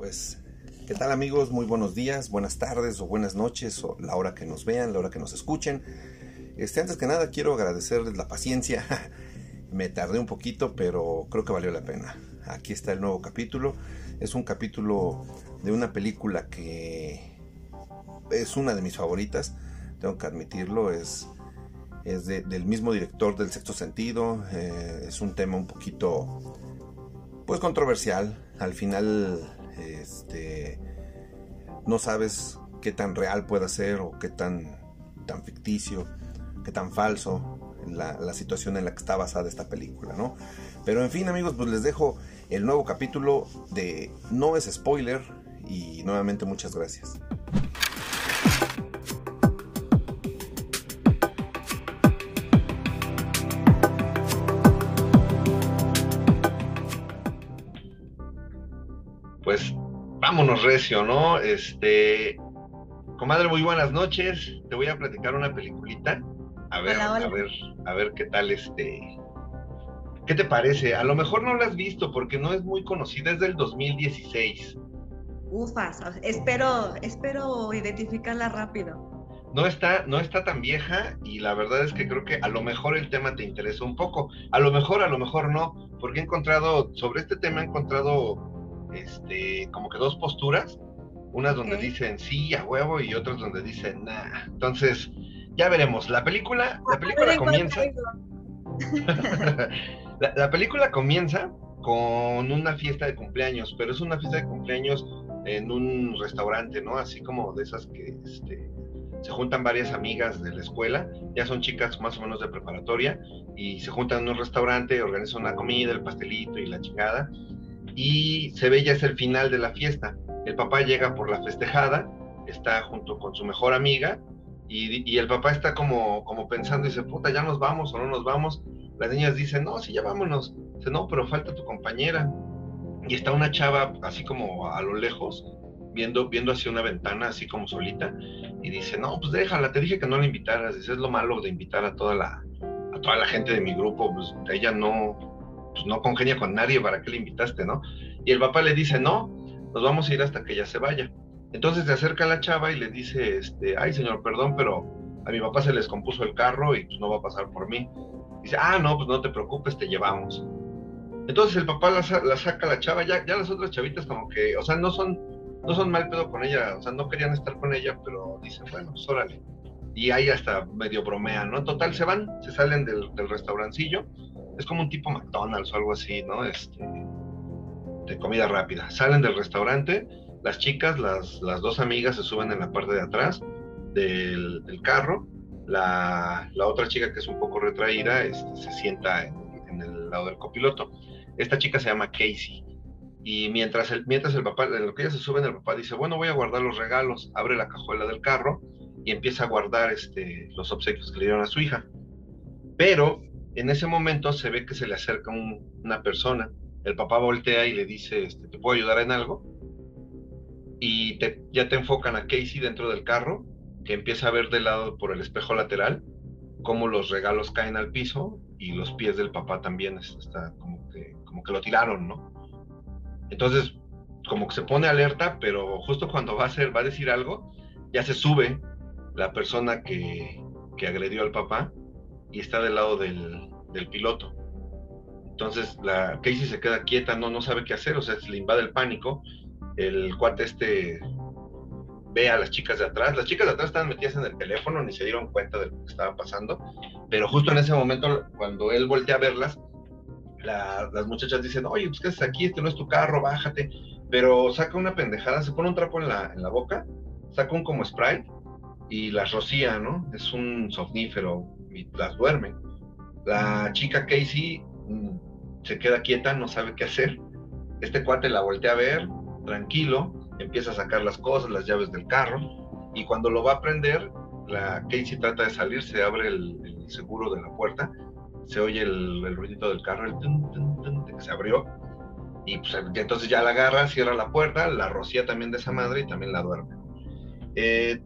Pues, ¿qué tal amigos? Muy buenos días, buenas tardes o buenas noches o la hora que nos vean, la hora que nos escuchen. Este, antes que nada quiero agradecerles la paciencia. Me tardé un poquito, pero creo que valió la pena. Aquí está el nuevo capítulo. Es un capítulo de una película que es una de mis favoritas. Tengo que admitirlo. Es, es del mismo director del Sexto Sentido. Eh, es un tema un poquito, pues controversial. Al final este, no sabes qué tan real puede ser o qué tan, tan ficticio, qué tan falso la, la, situación en la que está basada esta película, ¿no? Pero en fin, amigos, pues les dejo el nuevo capítulo de No es spoiler y nuevamente muchas gracias. Vámonos recio, ¿no? Este, comadre, muy buenas noches. Te voy a platicar una peliculita. A ver, a ver, a ver qué tal este. ¿Qué te parece? A lo mejor no la has visto porque no es muy conocida, es del 2016. Ufas, espero, espero identificarla rápido. No está, no está tan vieja y la verdad es que creo que a lo mejor el tema te interesa un poco. A lo mejor, a lo mejor no, porque he encontrado, sobre este tema he encontrado este, como que dos posturas, unas donde dicen sí a huevo y otras donde dicen nah. Entonces, ya veremos. La película, la película comienza. la, película comienza con una fiesta de cumpleaños, pero es una fiesta de cumpleaños en un restaurante, ¿no? Así como de esas que este, se juntan varias amigas de la escuela, ya son chicas más o menos de preparatoria, y se juntan en un restaurante, organizan una comida, el pastelito y la chingada, y se ve ya es el final de la fiesta. El papá llega por la festejada, está junto con su mejor amiga y, el papá está como, como pensando y dice, puta, ya nos vamos o no nos vamos. Las niñas dicen, no, sí, ya vámonos. Dice, no, pero falta tu compañera. Y está una chava así como a lo lejos, viendo, viendo hacia una ventana, así como solita, y dice, no, pues déjala, te dije que no la invitaras. Dice, es lo malo de invitar a toda la, a toda la gente de mi grupo, pues ella no, pues no congenia con nadie, ¿para qué le invitaste, no? Y el papá le dice, no, nos vamos a ir hasta que ella se vaya. Entonces se acerca la chava y le dice, este, ay señor, perdón, pero a mi papá se les compuso el carro y pues no va a pasar por mí. Dice, ah, no, pues no te preocupes, te llevamos. Entonces el papá la, saca a la chava, ya, ya las otras chavitas como que, o sea, no son, no son mal pedo con ella, o sea, no querían estar con ella, pero dicen, bueno, pues órale. Y ahí hasta medio bromean, ¿no? Total, se van, se salen del restaurancillo es como un tipo McDonald's o algo así, ¿no? Este, de comida rápida. Salen del restaurante, las chicas, las, las dos amigas se suben en la parte de atrás del, carro, la, la, otra chica que es un poco retraída este, se sienta en, el lado del copiloto. Esta chica se llama Casey. Y mientras el, mientras el papá, en lo que ella se sube, el papá dice, bueno, voy a guardar los regalos, abre la cajuela del carro y empieza a guardar este, los obsequios que le dieron a su hija. Pero en ese momento se ve que se le acerca una persona. El papá voltea y le dice, este, ¿te puedo ayudar en algo? Y ya te enfocan a Casey dentro del carro, que empieza a ver de lado por el espejo lateral cómo los regalos caen al piso y los pies del papá también está como que, como que lo tiraron, ¿no? Entonces, como que se pone alerta, pero justo cuando va a hacer, va a decir algo, ya se sube la persona que, que agredió al papá y está del lado del, piloto. Entonces la Casey se queda quieta, no, no sabe qué hacer, o sea, se le invade el pánico. El cuate este ve a las chicas de atrás. Las chicas de atrás estaban metidas en el teléfono, ni se dieron cuenta de lo que estaba pasando. Pero justo en ese momento, cuando él voltea a verlas, las muchachas dicen, oye, pues qué haces aquí, este no es tu carro, bájate. Pero saca una pendejada, se pone un trapo en la, en la boca, saca un como spray y las rocía, ¿no? Es un somnífero las duerme. La chica Casey mm, se queda quieta, no sabe qué hacer. Este cuate la voltea a ver, tranquilo, empieza a sacar las cosas, las llaves del carro, y cuando lo va a prender, la Casey trata de salir, se abre el, seguro de la puerta, se oye el, ruidito del carro, el de que se abrió, y pues entonces ya la agarra, cierra la puerta, la rocía también de esa madre y también la duerme. Eh,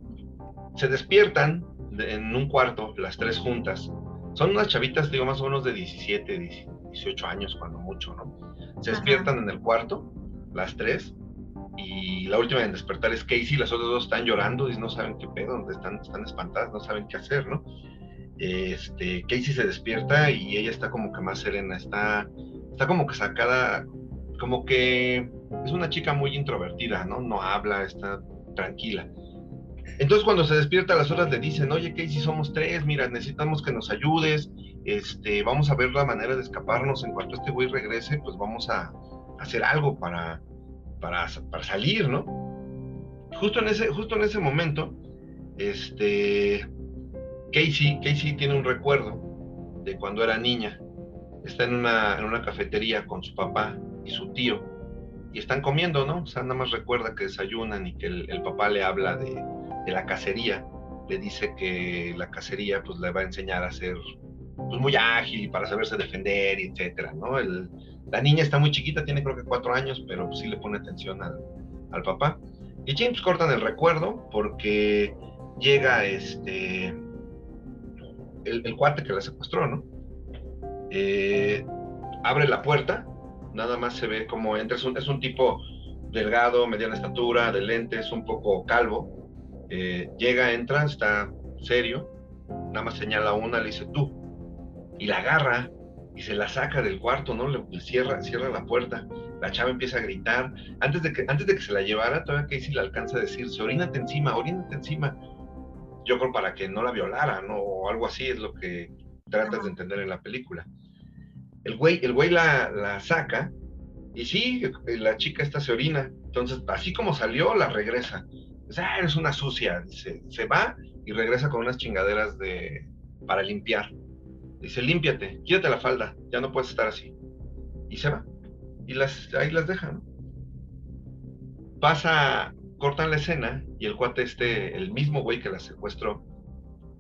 se despiertan en un cuarto, las tres juntas. Son unas chavitas, digo, más o menos de 17, 18 años, cuando mucho, ¿no? Se despiertan en el cuarto, las tres, y la última en despertar es Casey, las otras dos están llorando y no saben qué pedo, están, están espantadas, no saben qué hacer, ¿no? Este, Casey se despierta y ella está como que más serena, está, está como que sacada, como que es una chica muy introvertida, ¿no? No habla, está tranquila. Entonces cuando se despierta las horas le dicen, oye Casey, somos tres, mira, necesitamos que nos ayudes, este, vamos a ver la manera de escaparnos, en cuanto este güey regrese, pues vamos a hacer algo para, para, para salir, ¿no? Justo en ese, justo en ese momento, este, Casey, Casey tiene un recuerdo de cuando era niña, está en una, en una cafetería con su papá y su tío, y están comiendo, ¿no? O sea, nada más recuerda que desayunan y que el papá le habla de, de la cacería, le dice que la cacería pues le va a enseñar a ser pues, muy ágil y para saberse defender, etcétera, ¿no? El, la niña está muy chiquita, tiene creo que cuatro años, pero pues, sí le pone atención al, al papá. Y James cortan el recuerdo porque llega este el, el cuate que la secuestró, ¿no? Eh, abre la puerta, nada más se ve como entra, es un, es un tipo delgado, mediana estatura, de lentes, un poco calvo, eh, llega, entra, está serio, nada más señala una, le dice tú, y la agarra y se la saca del cuarto, ¿no? Le, cierra, cierra la puerta, la chava empieza a gritar, antes de que, antes de que se la llevara, todavía Casey le alcanza a decirse, orínate encima, orínate encima, yo creo para que no la violara, ¿no? O algo así es lo que tratas de entender en la película. El güey, el güey la, la saca y sí, la chica esta se orina, entonces así como salió, la regresa ah, eres una sucia, dice, se va y regresa con unas chingaderas de, para limpiar. Dice, límpiate, quítate la falda, ya no puedes estar así. Y se va. Y las, ahí las dejan. Pasa, cortan la escena y el cuate este, el mismo güey que la secuestró,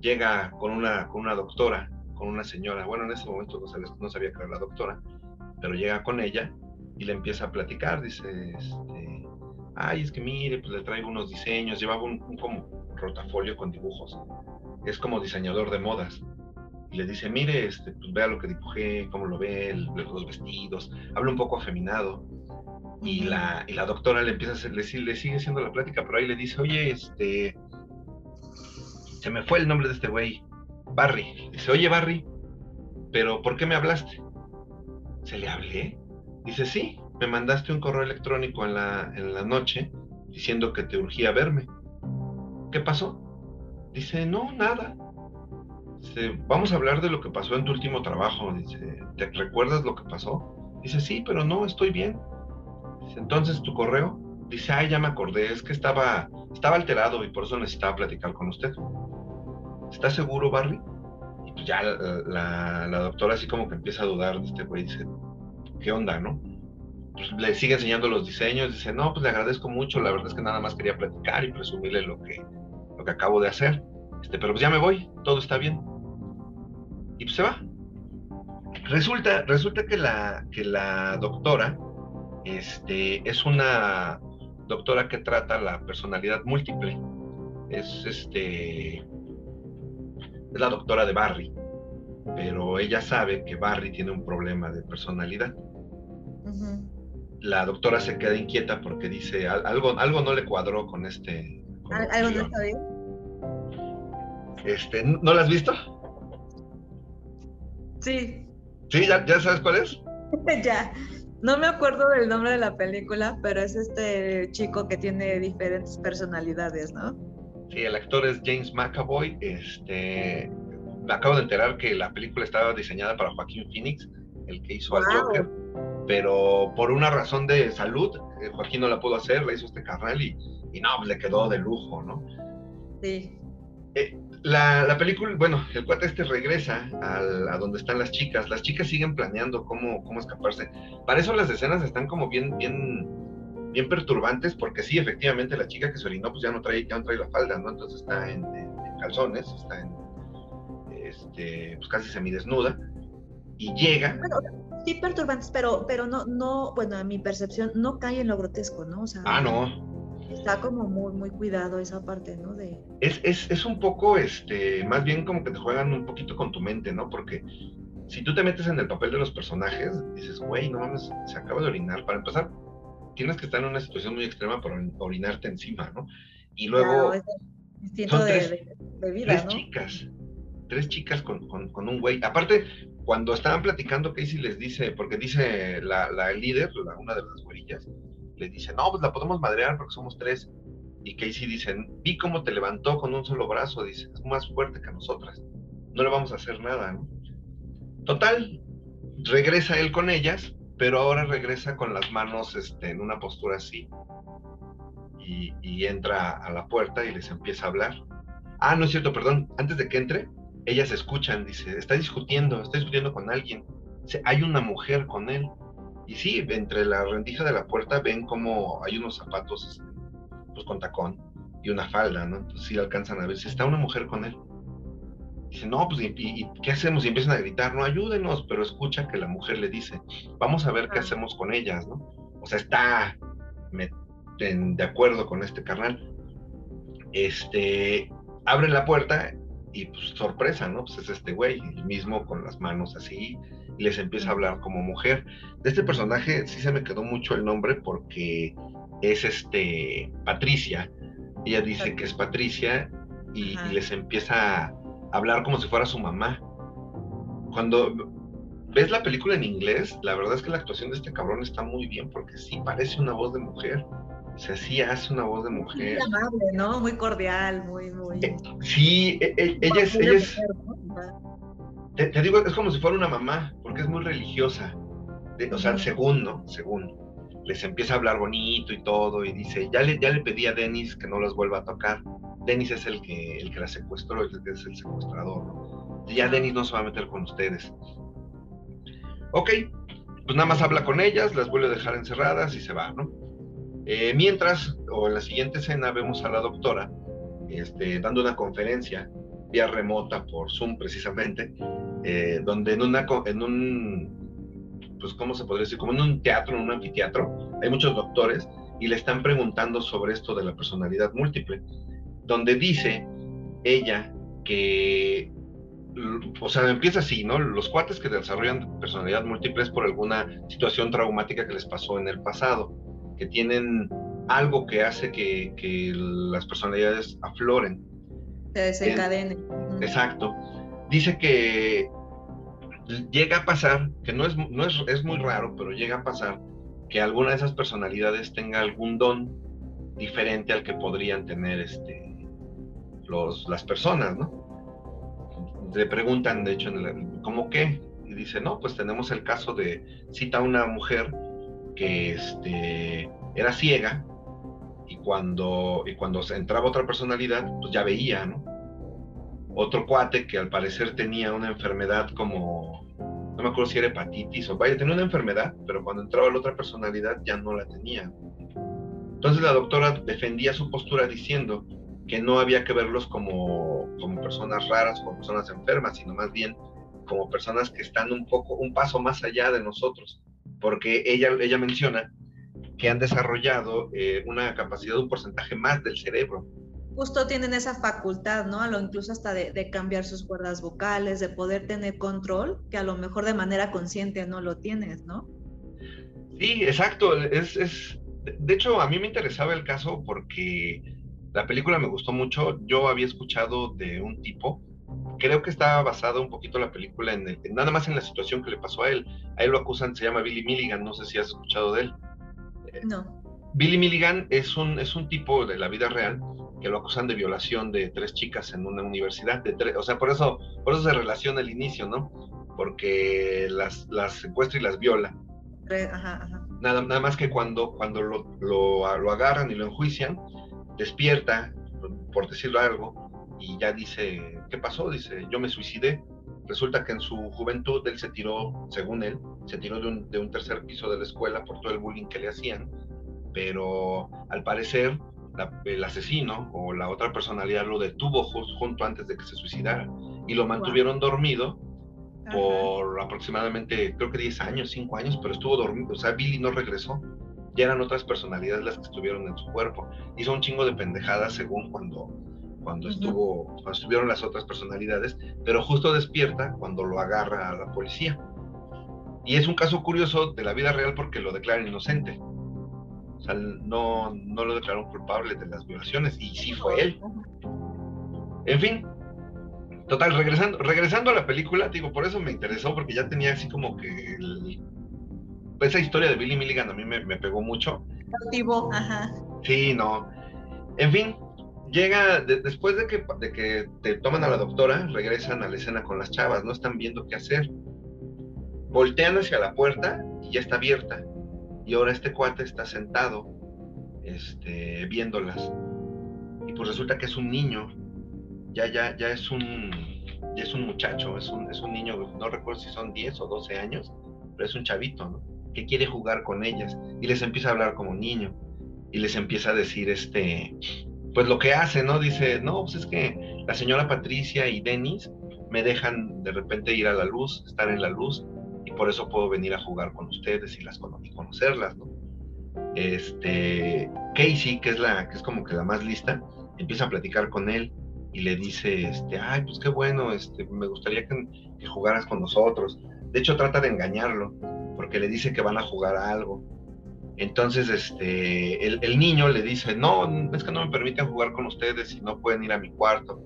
llega con una, con una doctora, con una señora. Bueno, en ese momento no sabía, no sabía que era la doctora, pero llega con ella y le empieza a platicar. Dice, este, ay, es que mire, pues le traigo unos diseños, llevaba un, como rotafolio con dibujos, es como diseñador de modas. Y le dice, mire, este, pues vea lo que dibujé, cómo lo ve, los vestidos, habla un poco afeminado. Y la, y la doctora le empieza a hacer, le, le sigue haciendo la plática, pero ahí le dice, oye, este, se me fue el nombre de este güey, Barry. Dice, oye, Barry, pero ¿por qué me hablaste? ¿Se le hablé? Dice, sí, me mandaste un correo electrónico en la, en la noche diciendo que te urgía verme. ¿Qué pasó? Dice, no, nada. Dice, vamos a hablar de lo que pasó en tu último trabajo. Dice, ¿te recuerdas lo que pasó? Dice, sí, pero no, estoy bien. Dice, entonces tu correo. Dice, ay, ya me acordé, es que estaba, estaba alterado y por eso necesitaba platicar con usted. ¿Está seguro, Barry? Y pues ya la, la doctora así como que empieza a dudar de este güey. Dice, ¿qué onda, no? Pues, le sigue enseñando los diseños, dice, no, pues le agradezco mucho, la verdad es que nada más quería platicar y presumirle lo que, lo que acabo de hacer, este, pero pues ya me voy, todo está bien. Y pues se va. Resulta, resulta que la, que la doctora este, es una doctora que trata la personalidad múltiple. Es este es la doctora de Barry, pero ella sabe que Barry tiene un problema de personalidad la doctora se queda inquieta porque dice algo, algo no le cuadró con este. ¿Algo no está bien? Este, ¿No la has visto? Sí. ¿Sí? ¿Ya, ya sabes cuál es? ya. No me acuerdo del nombre de la película, pero es este chico que tiene diferentes personalidades, ¿no? Sí, el actor es James McAvoy. Este, me acabo de enterar que la película estaba diseñada para Joaquín Phoenix, el que hizo al Joker pero por una razón de salud, eh, Joaquín no la pudo hacer, la hizo este carnal y, y no, pues le quedó de lujo, ¿no? Sí. Eh, la, la, película, bueno, el cuate este regresa a donde están las chicas, las chicas siguen planeando cómo, cómo escaparse. Para eso las escenas están como bien, bien, bien perturbantes, porque sí, efectivamente, la chica que se orinó, pues ya no trae, ya no trae la falda, ¿no? Entonces está en, calzones, está en, este, pues casi semidesnuda, y llega sí perturbantes, pero, pero no, no, bueno, a mi percepción no cae en lo grotesco, ¿no? O sea, ah, no. Está como muy, muy cuidado esa parte, ¿no? De... Es, es, es un poco, este, más bien como que te juegan un poquito con tu mente, ¿no? Porque si tú te metes en el papel de los personajes, dices, güey, no mames, se acaba de orinar. Para empezar, tienes que estar en una situación muy extrema para orinarte encima, ¿no? Y luego... son tres, chicas, tres chicas con, con, un güey. Aparte, cuando estaban platicando, Casey les dice, porque dice la, la líder, una de las güerillas, le dice, no, pues la podemos madrear porque somos tres. Y Casey dice, vi cómo te levantó con un solo brazo, dice, es más fuerte que nosotras, no le vamos a hacer nada, ¿no? Total, regresa él con ellas, pero ahora regresa con las manos este, en una postura así. Y, entra a la puerta y les empieza a hablar. Ah, no es cierto, perdón, antes de que entre, ellas escuchan, dice, está discutiendo, está discutiendo con alguien. Dice, hay una mujer con él. Y sí, entre la rendija de la puerta ven como hay unos zapatos este, pues, con tacón y una falda, ¿no? Entonces sí alcanzan a ver si está una mujer con él. Dice, no, pues, ¿y, qué hacemos? Y empiezan a gritar, no, ayúdenos, pero escucha que la mujer le dice, vamos a ver qué hacemos con ellas, ¿no? O sea, está de acuerdo con este carnal. Este, abre la puerta y pues sorpresa, ¿no? Pues es este güey, el mismo con las manos así, y les empieza a hablar como mujer. De este personaje sí se me quedó mucho el nombre porque es este Patricia. Ella dice que es Patricia y, les empieza a hablar como si fuera su mamá. Cuando ves la película en inglés, la verdad es que la actuación de este cabrón está muy bien porque sí parece una voz de mujer. O sea, sí hace una voz de mujer. Muy amable, ¿no? Muy cordial, muy, muy. Eh, sí, e, e, ella es. Ella es te, digo, es como si fuera una mamá, porque es muy religiosa. o sea, según, ¿no? Según les empieza a hablar bonito y todo, y dice, ya le, ya le pedí a Denis que no los vuelva a tocar. Denis es el que, el que la secuestró, es el secuestrador, ¿no? Ya Denis no se va a meter con ustedes. Ok, pues nada más habla con ellas, las vuelve a dejar encerradas y se va, ¿no? Eh, mientras, o en la siguiente escena, vemos a la doctora este, dando una conferencia vía remota por Zoom precisamente, eh, donde en, una, en un pues, ¿cómo se podría decir? Como en un teatro, en un anfiteatro, hay muchos doctores y le están preguntando sobre esto de la personalidad múltiple, donde dice ella que, o sea, empieza así, ¿no? Los cuates que desarrollan personalidad múltiple es por alguna situación traumática que les pasó en el pasado, que tienen algo que hace que, que las personalidades afloren. Se desencadenen. Exacto. Dice que llega a pasar, que no es, no es, es muy raro, pero llega a pasar que alguna de esas personalidades tenga algún don diferente al que podrían tener este, los, las personas, ¿no? Le preguntan, de hecho, ¿cómo qué? Y dice, no, pues tenemos el caso de, cita a una mujer que este, era ciega y cuando, y cuando entraba otra personalidad, pues ya veía, ¿no? otro cuate que al parecer tenía una enfermedad como, no me acuerdo si era hepatitis o vaya, tenía una enfermedad, pero cuando entraba la otra personalidad ya no la tenía. Entonces la doctora defendía su postura diciendo que no había que verlos como, como personas raras, como personas enfermas, sino más bien como personas que están un poco, un paso más allá de nosotros, porque ella, ella menciona que han desarrollado eh, una capacidad, un porcentaje más del cerebro, justo tienen esa facultad, ¿no? A lo incluso hasta de, cambiar sus cuerdas vocales, de poder tener control, que a lo mejor de manera consciente no lo tienes, ¿no? Sí, exacto. Es, es, de hecho, a mí me interesaba el caso porque la película me gustó mucho. Yo había escuchado de un tipo, creo que estaba basada un poquito la película en, nada más en la situación que le pasó a él. A él lo acusan, se llama Billy Milligan, no sé si has escuchado de él. No. Billy Milligan es un, es un tipo de la vida real que lo acusan de violación de tres chicas en una universidad, de o sea, por eso, por eso se relaciona el inicio, ¿no? Porque las, las secuestra y las viola. Nada, nada más que cuando, cuando lo, lo, agarran y lo enjuician, despierta, por decirlo algo, y ya dice, ¿qué pasó? Dice, yo me suicidé. Resulta que en su juventud él se tiró, según él, se tiró de un, de un tercer piso de la escuela por todo el bullying que le hacían, pero al parecer el asesino o la otra personalidad lo detuvo junto antes de que se suicidara y lo mantuvieron dormido por aproximadamente, creo que 10 años, 5 años, pero estuvo dormido, o sea, Billy no regresó. Ya eran otras personalidades las que estuvieron en su cuerpo. Hizo un chingo de pendejadas según cuando, cuando, estuvo, cuando estuvieron las otras personalidades, pero justo despierta cuando lo agarra a la policía. Y es un caso curioso de la vida real porque lo declaran inocente O sea, no, no lo declaró culpable de las violaciones y sí fue él. En fin, total, regresando, regresando a la película, digo, por eso me interesó, porque ya tenía así como que esa historia de Billy Milligan a mí me, pegó mucho. ajá. Sí, no. En fin, llega, después de que, de que te toman a la doctora, regresan a la escena con las chavas, no están viendo qué hacer. Voltean hacia la puerta y ya está abierta. Y ahora este cuate está sentado, este, viéndolas. Y pues resulta que es un niño, ya, ya, ya es un, ya es un muchacho, es un, es un niño, no recuerdo si son 10 o 12 años, pero es un chavito, ¿no? Que quiere jugar con ellas y les empieza a hablar como niño y les empieza a decir, este, pues lo que hace, ¿no? Dice, no, pues es que la señora Patricia y Denis me dejan de repente ir a la luz, estar en la luz, y por eso puedo venir a jugar con ustedes y las conocerlas, ¿no? Este, Casey, que es la, que es como que la más lista, empieza a platicar con él y le dice, este, ay, pues qué bueno, este, me gustaría que, jugaras con nosotros. De hecho, trata de engañarlo, porque le dice que van a jugar a algo. Entonces, este, el, niño le dice, no, es que no me permiten jugar con ustedes y no pueden ir a mi cuarto,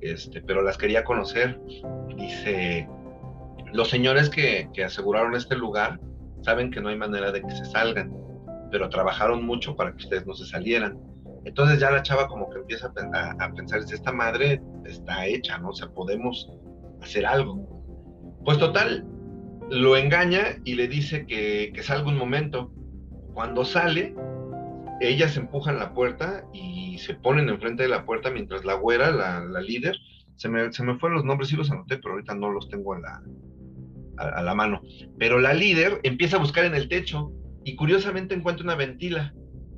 este, pero las quería conocer. Dice, los señores que, que aseguraron este lugar saben que no hay manera de que se salgan, pero trabajaron mucho para que ustedes no se salieran. Entonces ya la chava como que empieza a, pensar, si esta madre está hecha, ¿no? O sea, podemos hacer algo. Pues total, lo engaña y le dice que, que salga un momento. Cuando sale, ellas empujan la puerta y se ponen enfrente de la puerta mientras la güera, la, líder, se me, se me fueron los nombres, sí los anoté, pero ahorita no los tengo en la, a, la mano. Pero la líder empieza a buscar en el techo y curiosamente encuentra una ventila.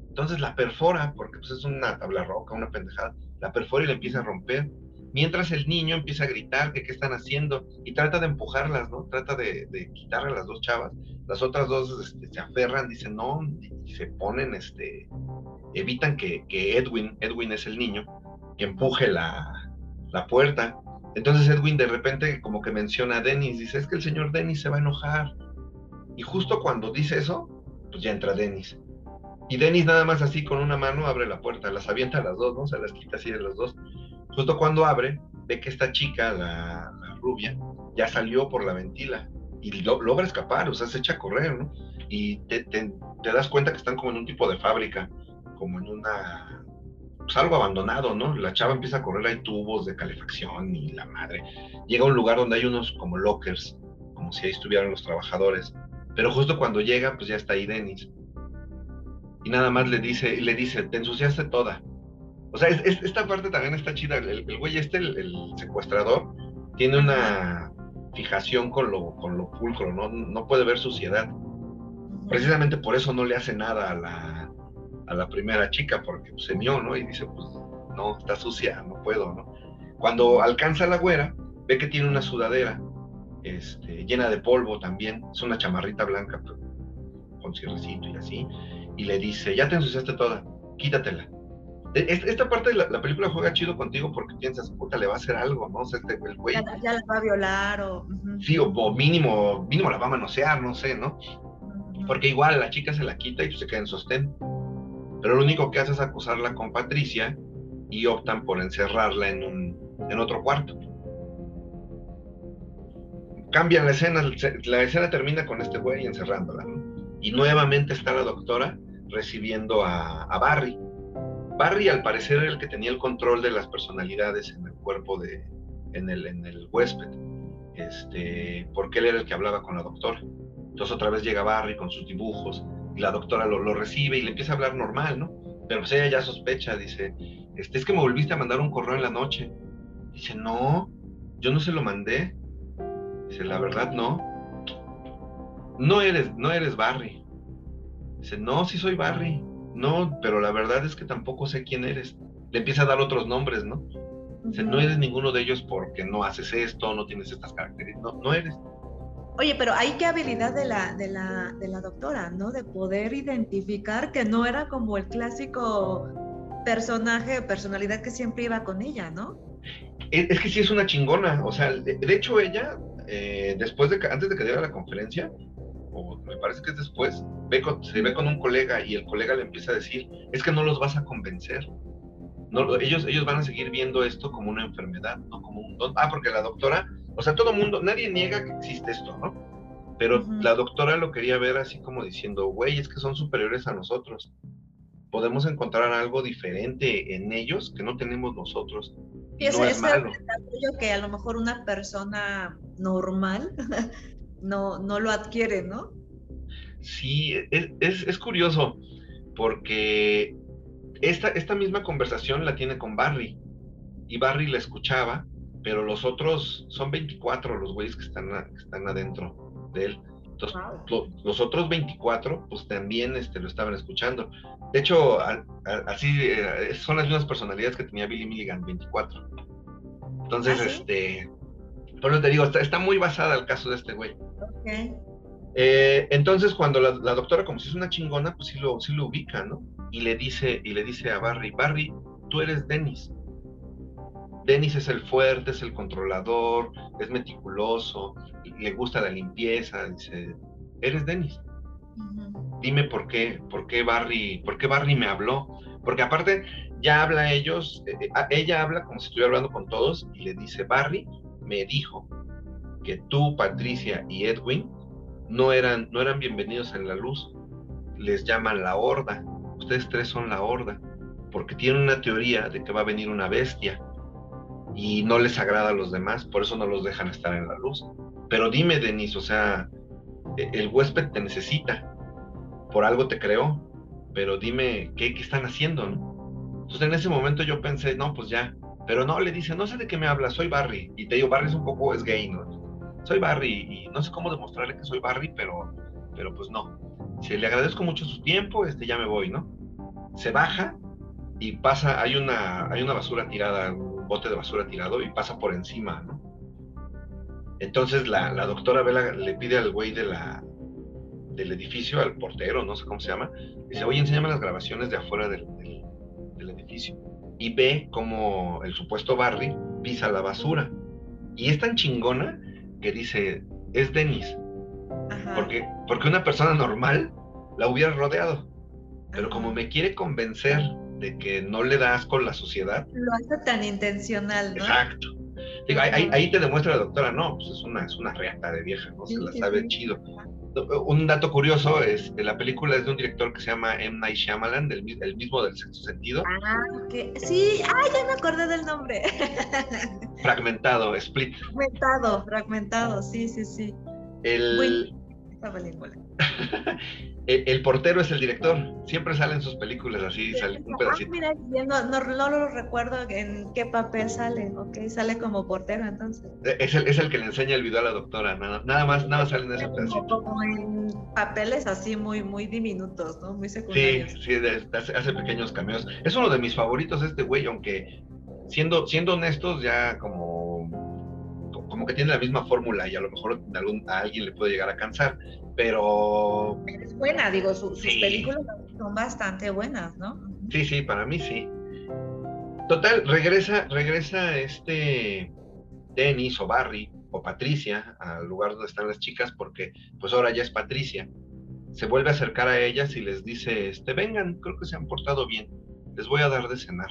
Entonces la perfora, porque pues, es una tabla roca, una pendejada, la perfora y la empieza a romper. Mientras el niño empieza a gritar que qué están haciendo y trata de empujarlas, ¿no? Trata de, quitarle a las dos chavas. Las otras dos este, se aferran, dicen no, y se ponen, este, evitan que, que Edwin, Edwin es el niño, que empuje la, la puerta entonces Edwin de repente como que menciona a Dennis, dice, es que el señor Dennis se va a enojar. Y justo cuando dice eso, pues ya entra Dennis. Y Dennis nada más así con una mano abre la puerta, las avienta a las dos, ¿no? Se las quita así de las dos. Justo cuando abre, ve que esta chica, la, rubia, ya salió por la ventila y logra escapar, o sea, se echa a correr, ¿no? Y te, das cuenta que están como en un tipo de fábrica, como en una pues, algo abandonado, ¿no? La chava empieza a correr, hay tubos de calefacción y la madre. Llega a un lugar donde hay unos como lockers, como si ahí estuvieran los trabajadores. Pero justo cuando llega, pues ya está ahí Dennis. Y nada más le dice, le dice, te ensuciaste toda. O sea, esta parte también está chida. El, güey este, el, secuestrador, tiene una fijación con lo, con lo pulcro, ¿no? no puede ver suciedad. Precisamente por eso no le hace nada a la, a la primera chica porque pues, se mió, ¿no? Y dice, pues no, está sucia, no puedo, ¿no? Cuando alcanza la güera, ve que tiene una sudadera este, llena de polvo también, es una chamarrita blanca con cierrecito y así, y le dice, ya te ensuciaste toda, quítatela. E, esta parte de la, película juega chido contigo porque piensas, puta, le va a hacer algo, ¿no? O sea, este, el güey... Ya, la va a violar o... Sí, o, mínimo, mínimo la va a manosear, no sé, ¿no? Porque igual la chica se la quita y se queda en sostén pero lo único que hace es acusarla con Patricia y optan por encerrarla en, un, en otro cuarto. Cambian la escena, la escena termina con este güey encerrándola, Y nuevamente está la doctora recibiendo a, Barry. Barry al parecer era el que tenía el control de las personalidades en el cuerpo de, en el, en el huésped, este, porque él era el que hablaba con la doctora. Entonces otra vez llega Barry con sus dibujos, y la doctora lo, recibe y le empieza a hablar normal, ¿no? Pero pues ella ya sospecha, dice, este, es que me volviste a mandar un correo en la noche. Dice, no, yo no se lo mandé. Dice, la verdad no. No eres, no eres Barry. Dice, no, sí soy Barry. No, pero la verdad es que tampoco sé quién eres. Le empieza a dar otros nombres, ¿no? Dice, no eres ninguno de ellos porque no haces esto, no tienes estas características. No, no eres. Oye, pero hay qué habilidad de la, de la, de la doctora, ¿no? De poder identificar que no era como el clásico personaje o personalidad que siempre iba con ella, ¿no? Es, que sí es una chingona, o sea, de, hecho ella, eh, después de que, antes de que diera la conferencia, o me parece que es después, ve se ve con un colega y el colega le empieza a decir, es que no los vas a convencer. No, ellos, ellos van a seguir viendo esto como una enfermedad, no como un don. Ah, porque la doctora, o sea, todo mundo, nadie niega que existe esto, ¿no? Pero la doctora lo quería ver así como diciendo, güey, es que son superiores a nosotros. Podemos encontrar algo diferente en ellos que no tenemos nosotros. Y no es, malo. que a lo mejor una persona normal no, no lo adquiere, ¿no? Sí, es, es, curioso, porque esta, esta misma conversación la tiene con Barry, y Barry la escuchaba, pero los otros, son 24 los güeyes que están, están adentro de él. Entonces, los otros 24, pues también este, lo estaban escuchando. De hecho, así eh, son las mismas personalidades que tenía Billy Milligan, 24. Entonces, ¿Ah, este, por eso te digo, está, muy basada el caso de este güey. Eh, entonces, cuando la, doctora, como si es una chingona, pues sí lo, sí lo ubica, ¿no? Y le dice, y le dice a Barry, Barry, tú eres Dennis. Dennis es el fuerte, es el controlador, es meticuloso, le gusta la limpieza, dice, eres Dennis. Dime por qué, por qué Barry, por qué Barry me habló. Porque aparte, ya habla ellos, eh, eh, ella habla como si estuviera hablando con todos y le dice, Barry, me dijo que tú, Patricia y Edwin no eran, no eran bienvenidos en la luz. Les llaman la horda. Ustedes tres son la horda, porque tienen una teoría de que va a venir una bestia y no les agrada a los demás, por eso no los dejan estar en la luz. Pero dime, Denis, o sea, e, el huésped te necesita, por algo te creó, pero dime qué, qué están haciendo, ¿no? Entonces en ese momento yo pensé, no, pues ya, pero no, le dice, no sé de qué me hablas, soy Barry. Y te digo, Barry es un poco, es gay, ¿no? Soy Barry y no sé cómo demostrarle que soy Barry, pero, pero pues no. Si le agradezco mucho su tiempo, este ya me voy, ¿no? Se baja y pasa, hay una, hay una basura tirada, un bote de basura tirado y pasa por encima, ¿no? Entonces la, doctora Vela le pide al güey de la, del edificio, al portero, no sé cómo se llama, dice, oye, enséñame las grabaciones de afuera del edificio y ve como el supuesto Barry pisa la basura. Y es tan chingona que dice, es Dennis. Porque, porque una persona normal la hubiera rodeado. Pero como me quiere convencer de que no le da asco la sociedad. Lo hace tan intencional, ¿no? Exacto. ahí, te demuestra la doctora, no, pues es una, es una reata de vieja, ¿no? Se la sabe chido un dato curioso es que la película es de un director que se llama M. Night Shyamalan, del, el mismo del sexto sentido. Ah, ok. Sí, ah, ya me acordé del nombre. Fragmentado, Split. Fragmentado, fragmentado, sí, sí, sí. El... el, portero es el director. Siempre salen sus películas así, sale un pedacito. Ah, mira, no, lo recuerdo en qué papel sale. Ok, sale como portero entonces. E, es el, es el que le enseña el video a la doctora. Nada, nada más, nada más sale en ese pedacito. Como en papeles así muy, muy diminutos, ¿no? Muy secundarios. Sí, sí, hace, hace, pequeños cameos. Es uno de mis favoritos este güey, aunque siendo, siendo honestos, ya como como que tiene la misma fórmula y a lo mejor a alguien le puede llegar a cansar, pero... Es buena, digo, sus películas son bastante buenas, ¿no? Sí, sí, para mí sí. Total, regresa, regresa este Dennis o Barry o Patricia al lugar donde están las chicas porque pues ahora ya es Patricia. Se vuelve a acercar a ellas y les dice, este, vengan, creo que se han portado bien, les voy a dar de cenar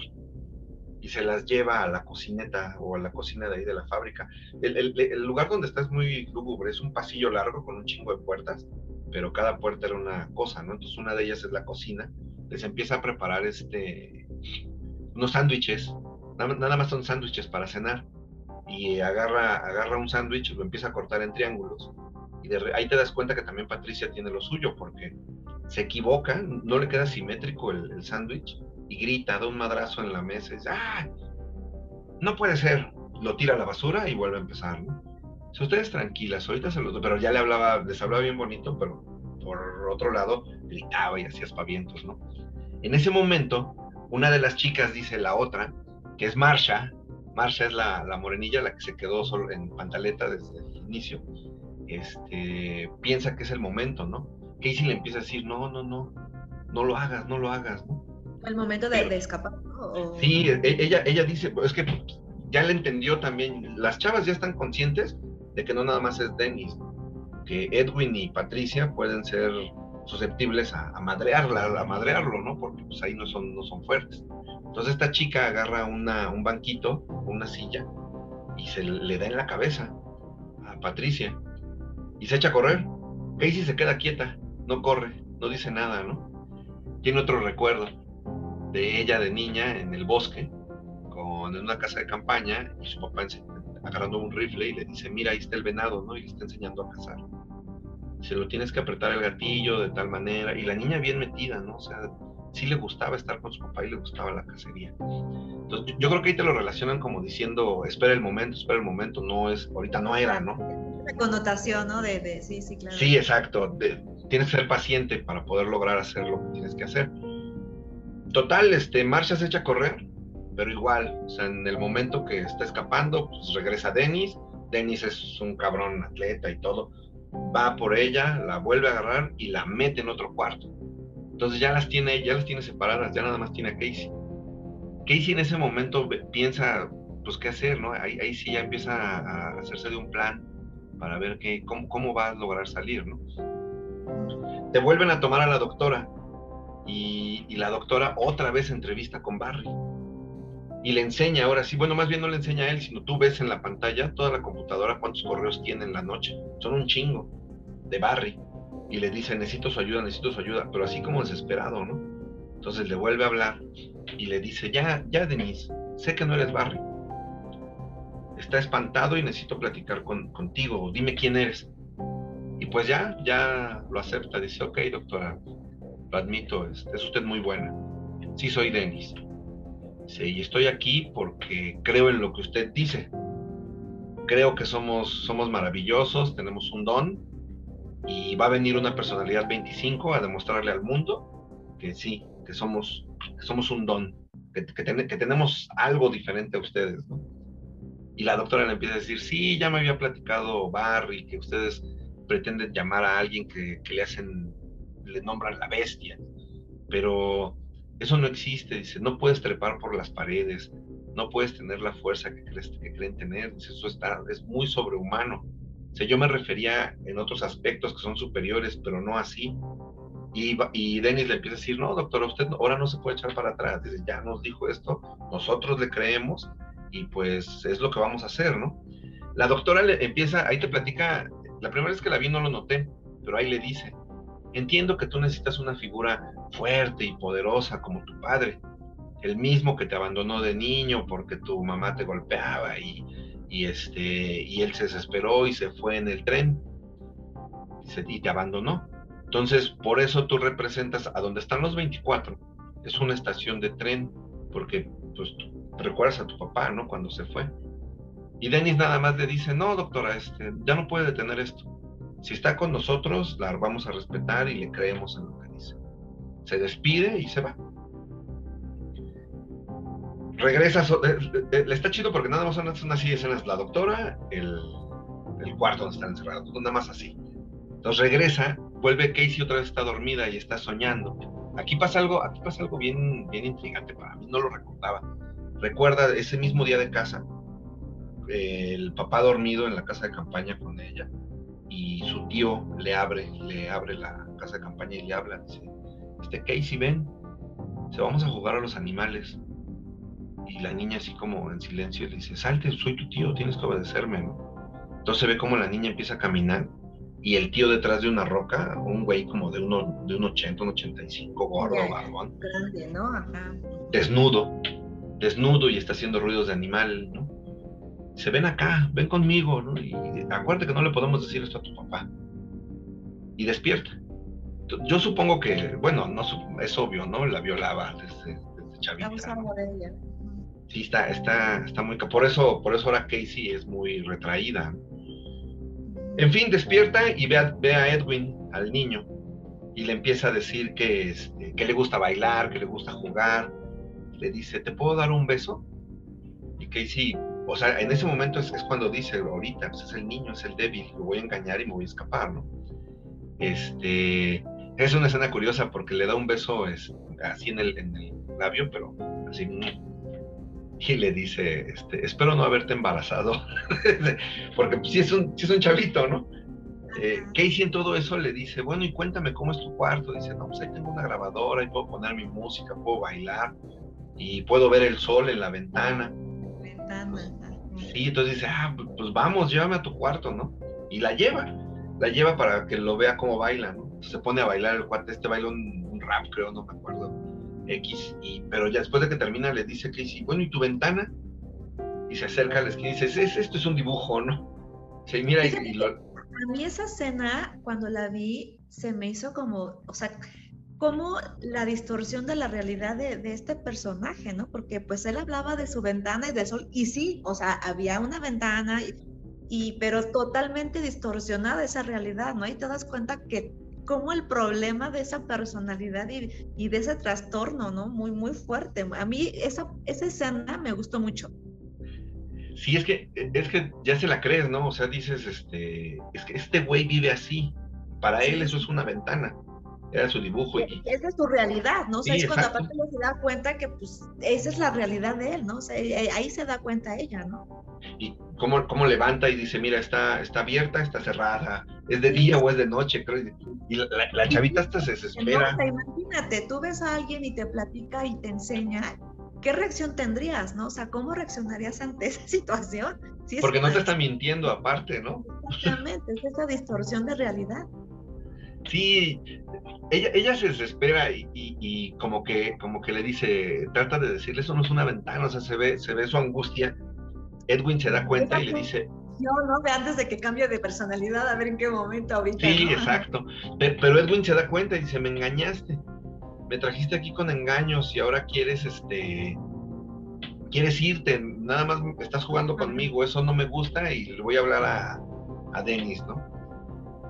y se las lleva a la cocineta o a la cocina de ahí de la fábrica. El, lugar donde está es muy lúgubre, es un pasillo largo con un chingo de puertas, pero cada puerta era una cosa, ¿no? Entonces una de ellas es la cocina, les empieza a preparar este, unos sándwiches, nada, más son sándwiches para cenar, y agarra, agarra un sándwich, lo empieza a cortar en triángulos, y de, ahí te das cuenta que también Patricia tiene lo suyo, porque se equivoca, no le queda simétrico el sándwich, y grita, da un madrazo en la mesa y dice, ¡ah! No puede ser. Lo tira a la basura y vuelve a empezar, ¿no? Si ustedes tranquilas, ahorita se los pero ya le hablaba, les hablaba bien bonito, pero por otro lado gritaba y hacía espavientos, ¿no? En ese momento, una de las chicas dice la otra, que es Marsha, Marsha es la, la morenilla, la que se quedó solo en pantaleta desde el inicio, este, piensa que es el momento, ¿no? Casey le empieza a decir, no, no, no, no lo hagas, no lo hagas, ¿no? El momento de, escapar. Sí, e, ella, ella dice, es que ya le entendió también, las chavas ya están conscientes de que no nada más es Dennis, que Edwin y Patricia pueden ser susceptibles a, madrearla, a madrearlo, ¿no? Porque pues ahí no son, no son fuertes. Entonces esta chica agarra una, un banquito, una silla, y se le da en la cabeza a Patricia y se echa a correr. Casey se queda quieta, no corre, no dice nada, ¿no? Tiene otro recuerdo de ella de niña en el bosque, con, en una casa de campaña, y su papá agarrando un rifle y le dice, mira, ahí está el venado, ¿no? Y le está enseñando a cazar. Se lo tienes que apretar el gatillo de tal manera, y la niña bien metida, ¿no? O sea, sí le gustaba estar con su papá y le gustaba la cacería. Entonces, yo creo que ahí te lo relacionan como diciendo, espera el momento, espera el momento, no es, ahorita no era, ¿no? La connotación, ¿no? De, de sí, sí, claro. Sí, exacto. tienes que ser paciente para poder lograr hacer lo que tienes que hacer. Total, este, Marcia se echa a correr, pero igual, o sea, en el momento que está escapando, pues regresa Denis. Denis es un cabrón atleta y todo. Va por ella, la vuelve a agarrar y la mete en otro cuarto. Entonces ya las tiene, ya las tiene separadas, ya nada más tiene a Casey. Casey en ese momento piensa, pues qué hacer, ¿no? Ahí, ahí sí ya empieza a, hacerse de un plan para ver qué, cómo, cómo va a lograr salir, ¿no? Te vuelven a tomar a la doctora y, la doctora otra vez entrevista con Barry y le enseña ahora sí, bueno, más bien no le enseña a él, sino tú ves en la pantalla toda la computadora cuántos correos tiene en la noche. Son un chingo de Barry. Y le dice, necesito su ayuda, necesito su ayuda, pero así como desesperado, ¿no? Entonces le vuelve a hablar y le dice, ya, ya, Denise, sé que no eres Barry. Está espantado y necesito platicar con, contigo, dime quién eres. Y pues ya, ya lo acepta, dice, ok, doctora, lo admito, es, usted muy buena. Sí, soy Denis. Sí, y estoy aquí porque creo en lo que usted dice. Creo que somos, somos maravillosos, tenemos un don y va a venir una personalidad 25 a demostrarle al mundo que sí, que somos, somos un don, que, tenemos algo diferente a ustedes. Y la doctora le empieza a decir, sí, ya me había platicado Barry, que ustedes pretenden llamar a alguien que le hacen le nombran la bestia, pero eso no existe, dice, no puedes trepar por las paredes, no puedes tener la fuerza que, crees, que creen tener, dice, eso está, es muy sobrehumano. O yo me refería en otros aspectos que son superiores, pero no así. Y, y Denis le empieza a decir, no, doctor, usted ahora no se puede echar para atrás. Dice, ya nos dijo esto, nosotros le creemos y pues es lo que vamos a hacer, ¿no? La doctora le empieza, ahí te platica, la primera vez que la vi no lo noté, pero ahí le dice, Entiendo que tú necesitas una figura fuerte y poderosa como tu padre, el mismo que te abandonó de niño porque tu mamá te golpeaba y, este, y él se desesperó y se fue en el tren y, te abandonó. Entonces, por eso tú representas a donde están los 24, es una estación de tren, porque pues recuerdas a tu papá, ¿no? Cuando se fue. Y Denis nada más le dice, no, doctora, este, ya no puede detener esto. Si está con nosotros, la vamos a respetar y le creemos en lo que dice. Se despide y se va. Regresa, eh, eh, eh, le está chido porque nada más son, así escenas, la doctora, el, cuarto donde están encerrados, nada más así. Entonces regresa, vuelve Casey otra vez está dormida y está soñando. Aquí pasa algo, aquí pasa algo bien, bien intrigante para mí, no lo recordaba. Recuerda ese mismo día de casa, el papá dormido en la casa de campaña con ella, y su tío le abre, le abre la casa de campaña y le habla, dice, este Casey, ven, se vamos a jugar a los animales. Y la niña así como en silencio le dice, salte, soy tu tío, tienes que obedecerme, ¿no? Entonces ve como la niña empieza a caminar y el tío detrás de una roca, un güey como de, uno, de un 80, un 85, gordo, barbón. Grande, ¿no? Desnudo, desnudo y está haciendo ruidos de animal, ¿no? Se ven acá, ven conmigo, ¿no? Y acuérdate que no le podemos decir esto a tu papá. Y despierta. Yo supongo que, bueno, no es obvio, ¿no? La violaba desde, desde chavita. Sí, está, está, está muy... Por eso, por eso ahora Casey es muy retraída. En fin, despierta y ve a, ve a Edwin, al niño, y le empieza a decir que, este, que le gusta bailar, que le gusta jugar. Le dice, ¿te puedo dar un beso? Y Casey o sea, en ese momento es, cuando dice, ahorita, pues es el niño, es el débil, lo voy a engañar y me voy a escapar, ¿no? Este, es una escena curiosa porque le da un beso es, así en el, en el labio, pero así, y le dice, este, espero no haberte embarazado, porque pues, es un, es un chavito, ¿no? Eh, Casey en todo eso le dice, bueno, y cuéntame cómo es tu cuarto. Dice, no, pues ahí tengo una grabadora y puedo poner mi música, puedo bailar y puedo ver el sol en la ventana. Ventana. Sí, entonces dice, ah, pues vamos, llévame a tu cuarto, ¿no? Y la lleva, la lleva para que lo vea cómo baila, ¿no? Se pone a bailar el cuate, este baila un, rap, creo, no me acuerdo, X, y, pero ya después de que termina le dice Casey, bueno, ¿y tu ventana? Y se acerca a la esquina y dice, esto es un dibujo, ¿no? Sí, mira, y, lo... A mí esa escena, cuando la vi, se me hizo como, o sea, como la distorsión de la realidad de, de, este personaje, ¿no? Porque pues él hablaba de su ventana y de sol, y sí, o sea, había una ventana, y, y pero totalmente distorsionada esa realidad, ¿no? Ahí te das cuenta que como el problema de esa personalidad y, y, de ese trastorno, ¿no? Muy, muy fuerte. A mí esa, esa escena me gustó mucho. Sí, es que, es que ya se la crees, ¿no? O sea, dices, este, es que este güey vive así. Para él eso es una ventana era su dibujo. Y... Esa es su realidad, ¿no? O sea, es cuando aparte se da cuenta que pues esa es la realidad de él, ¿no? O sea, eh, ahí se da cuenta ella, ¿no? Y cómo, cómo levanta y dice, mira, está, está abierta, está cerrada, es de día o es de noche, creo. Y la, chavita hasta se desespera. imagínate, tú ves a alguien y te platica y te enseña, ¿qué reacción tendrías, no? O sea, ¿cómo reaccionarías ante esa situación? Porque no te está mintiendo aparte, ¿no? Exactamente, es esa distorsión de realidad. Sí, ella, ella se desespera y, como que como que le dice, trata de decirle, eso no es una ventana, o sea, se ve, se ve su angustia. Edwin se da cuenta y le dice... No, no, ve antes de que cambie de personalidad, a ver en qué momento ahorita. Sí, exacto. Pero Edwin se da cuenta y dice, me engañaste. Me trajiste aquí con engaños y ahora quieres, este, quieres irte, nada más estás jugando conmigo, eso no me gusta y le voy a hablar a, a Dennis, ¿no?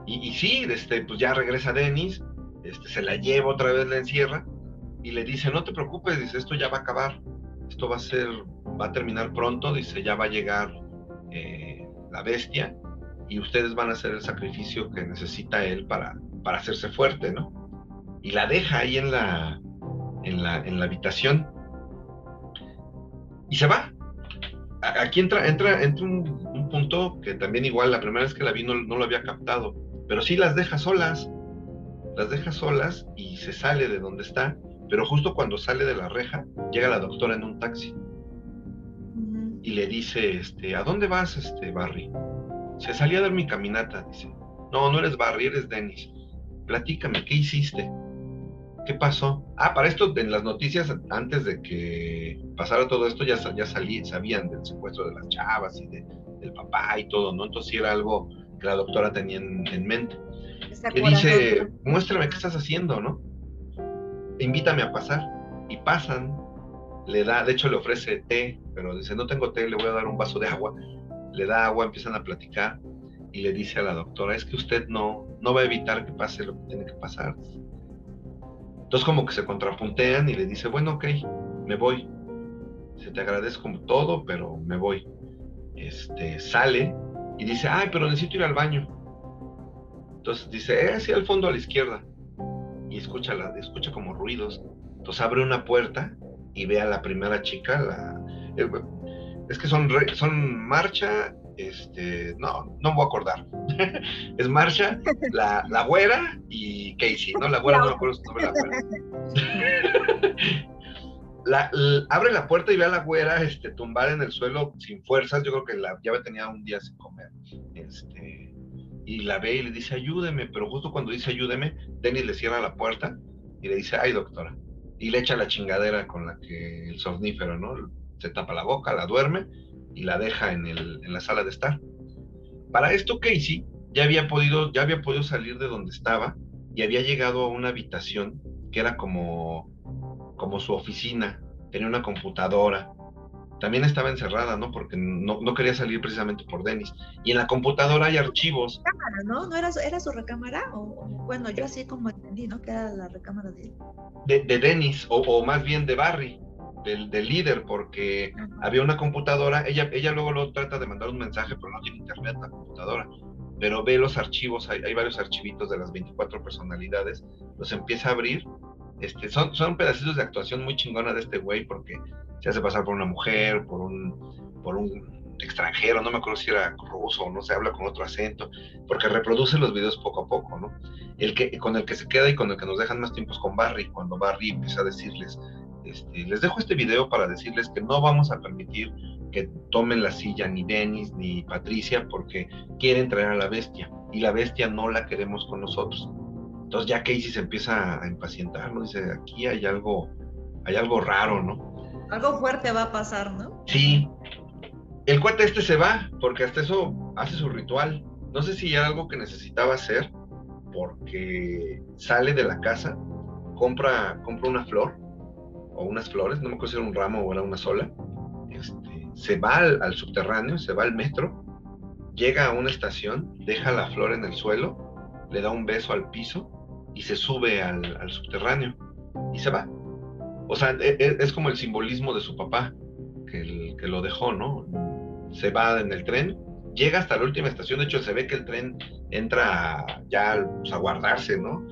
Y, sí, este, pues ya regresa Denis, este, se la lleva otra vez, la encierra y le dice, no te preocupes, dice, esto ya va a acabar, esto va a ser, va a terminar pronto, dice, ya va a llegar eh, la bestia y ustedes van a hacer el sacrificio que necesita él para, para hacerse fuerte, ¿no? Y la deja ahí en la, en la, en la habitación y se va. Aquí entra, entra, entra un, punto que también igual la primera vez que la vi no, no lo había captado pero sí las deja solas, las deja solas y se sale de donde está, pero justo cuando sale de la reja, llega la doctora en un taxi y le dice, este, ¿a dónde vas, este, Barry? Se salía a dar mi caminata, dice. No, no eres Barry, eres Dennis. Platícame, ¿qué hiciste? ¿Qué pasó? Ah, para esto, en las noticias, antes de que pasara todo esto, ya, ya salí, sabían del secuestro de las chavas y del papá y todo, ¿no? Entonces era algo que la doctora tenía en, mente. Y dice, muéstrame qué estás haciendo, ¿no? Invítame a pasar. Y pasan, le da, de hecho le ofrece té, pero dice, no tengo té, le voy a dar un vaso de agua. Le da agua, empiezan a platicar y le dice a la doctora, es que usted no, no va a evitar que pase lo que tiene que pasar. Entonces como que se contrapuntean y le dice, bueno, ok, me voy. Se te agradezco todo, pero me voy. Este, sale y dice, ay, pero necesito ir al baño. Entonces dice, eh, hacia al fondo a la izquierda. Y escucha, la, escucha como ruidos. Entonces abre una puerta y ve a la primera chica. La, eh, es que son, son Marcha, este, no, no me voy a acordar. es Marcha, la, la güera y Casey, ¿no? La güera no me acuerdo su nombre, la güera. Abre la puerta y ve a la güera este, tumbar en el suelo sin fuerzas. Yo creo que la llave tenía un día sin comer. Este, y la ve y le dice, ayúdeme. Pero justo cuando dice ayúdeme, Denis le cierra la puerta y le dice, ay, doctora. Y le echa la chingadera con la que el somnífero, ¿no? Se tapa la boca, la duerme y la deja en, en la sala de estar. Para esto, Casey ya había, podido, ya había podido salir de donde estaba y había llegado a una habitación que era como como su oficina, tenía una computadora. También estaba encerrada, ¿no? Porque no, quería salir precisamente por Denis. Y en la computadora hay archivos. ¿no? ¿No era, era su recámara? O, bueno, yo así como entendí, ¿no? Que era la recámara de él. De, Denis, o, más bien de Barry, del, líder, porque había una computadora. Ella, ella luego lo trata de mandar un mensaje, pero no tiene internet la computadora. Pero ve los archivos, hay, hay varios archivitos de las 24 personalidades, los empieza a abrir este, son, son pedacitos de actuación muy chingona de este güey porque se hace pasar por una mujer, por un, por un extranjero, no me acuerdo si era ruso o no se habla con otro acento, porque reproduce los videos poco a poco, ¿no? El que, con el que se queda y con el que nos dejan más tiempos con Barry, cuando Barry empieza a decirles, este, les dejo este video para decirles que no vamos a permitir que tomen la silla ni Dennis ni Patricia porque quieren traer a la bestia y la bestia no la queremos con nosotros. Entonces ya Casey se empieza a impacientar, ¿no? Dice, aquí hay algo, hay algo raro, ¿no? Algo fuerte va a pasar, ¿no? Sí. El cuate este se va porque hasta eso hace su ritual. No sé si era algo que necesitaba hacer porque sale de la casa, compra, compra una flor o unas flores, no me acuerdo si era un ramo o era una sola, este, se va al, subterráneo, se va al metro, llega a una estación, deja la flor en el suelo, le da un beso al piso y se sube al, subterráneo y se va. O sea, e, e, es, como el simbolismo de su papá, que, que lo dejó, ¿no? Se va en el tren, llega hasta la última estación, de hecho se ve que el tren entra ya pues, a guardarse, ¿no?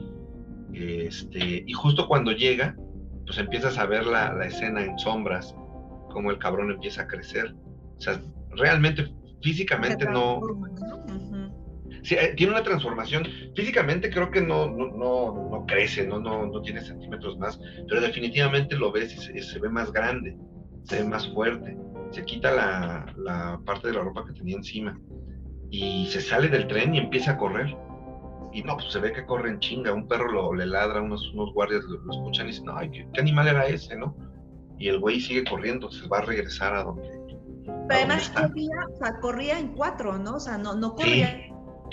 Este, y justo cuando llega, pues empiezas a ver la, la escena en sombras, como el cabrón empieza a crecer. O sea, realmente, físicamente no... Sí, eh, tiene una transformación. Físicamente creo que no, no, no, crece, no, no, no tiene centímetros más, pero definitivamente lo ves y se, ve más grande, se ve más fuerte. Se quita la, la, parte de la ropa que tenía encima y se sale del tren y empieza a correr y no, pues se ve que corre en chinga, un perro lo, le ladra, unos, unos guardias lo, escuchan y dicen, no, ¿qué, animal era ese, no? Y el güey sigue corriendo, se va a regresar a donde... Pero además corría, o sea, corría en cuatro, ¿no? O sea, no, no corría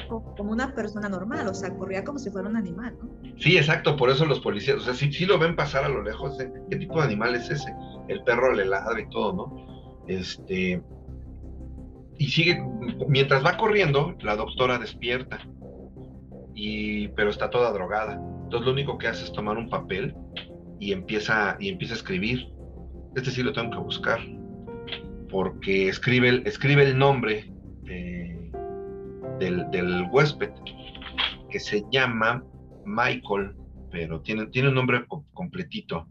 como una persona normal, o sea, corría como si fuera un animal, ¿no? Sí, exacto, por eso los policías, o sea, si, lo ven pasar a lo lejos, ¿qué tipo de animal es ese? El perro le ladra y todo, ¿no? Este... Y sigue, mientras va corriendo, la doctora despierta y, pero está toda drogada. Entonces lo único que hace es tomar un papel y empieza, y empieza a escribir. Este sí lo tengo que buscar, porque escribe el, escribe el nombre del, del, huésped, que se llama Michael, pero tiene, tiene un nombre completito.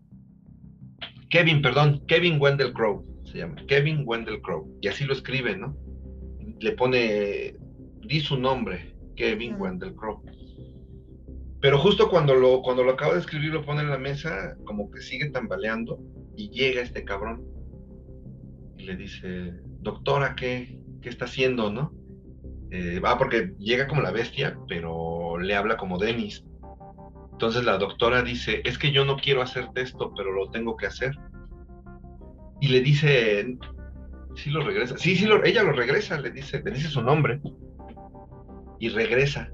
Kevin, perdón, Kevin Wendell Crow, se llama, Kevin Wendell Crow, y así lo escribe, ¿no? Le pone, di su nombre, Kevin Wendell Crow. Pero justo cuando lo, cuando lo acaba de escribir, lo pone en la mesa, como que sigue tambaleando, y llega este cabrón. Y le dice, doctora, ¿qué, qué está haciendo, no? Eh, porque llega como la bestia, pero le habla como Denis. Entonces la doctora dice, es que yo no quiero hacerte esto, pero lo tengo que hacer. Y le dice, sí lo regresa. Sí, sí, lo, ella lo regresa, le dice, le dice su nombre y regresa.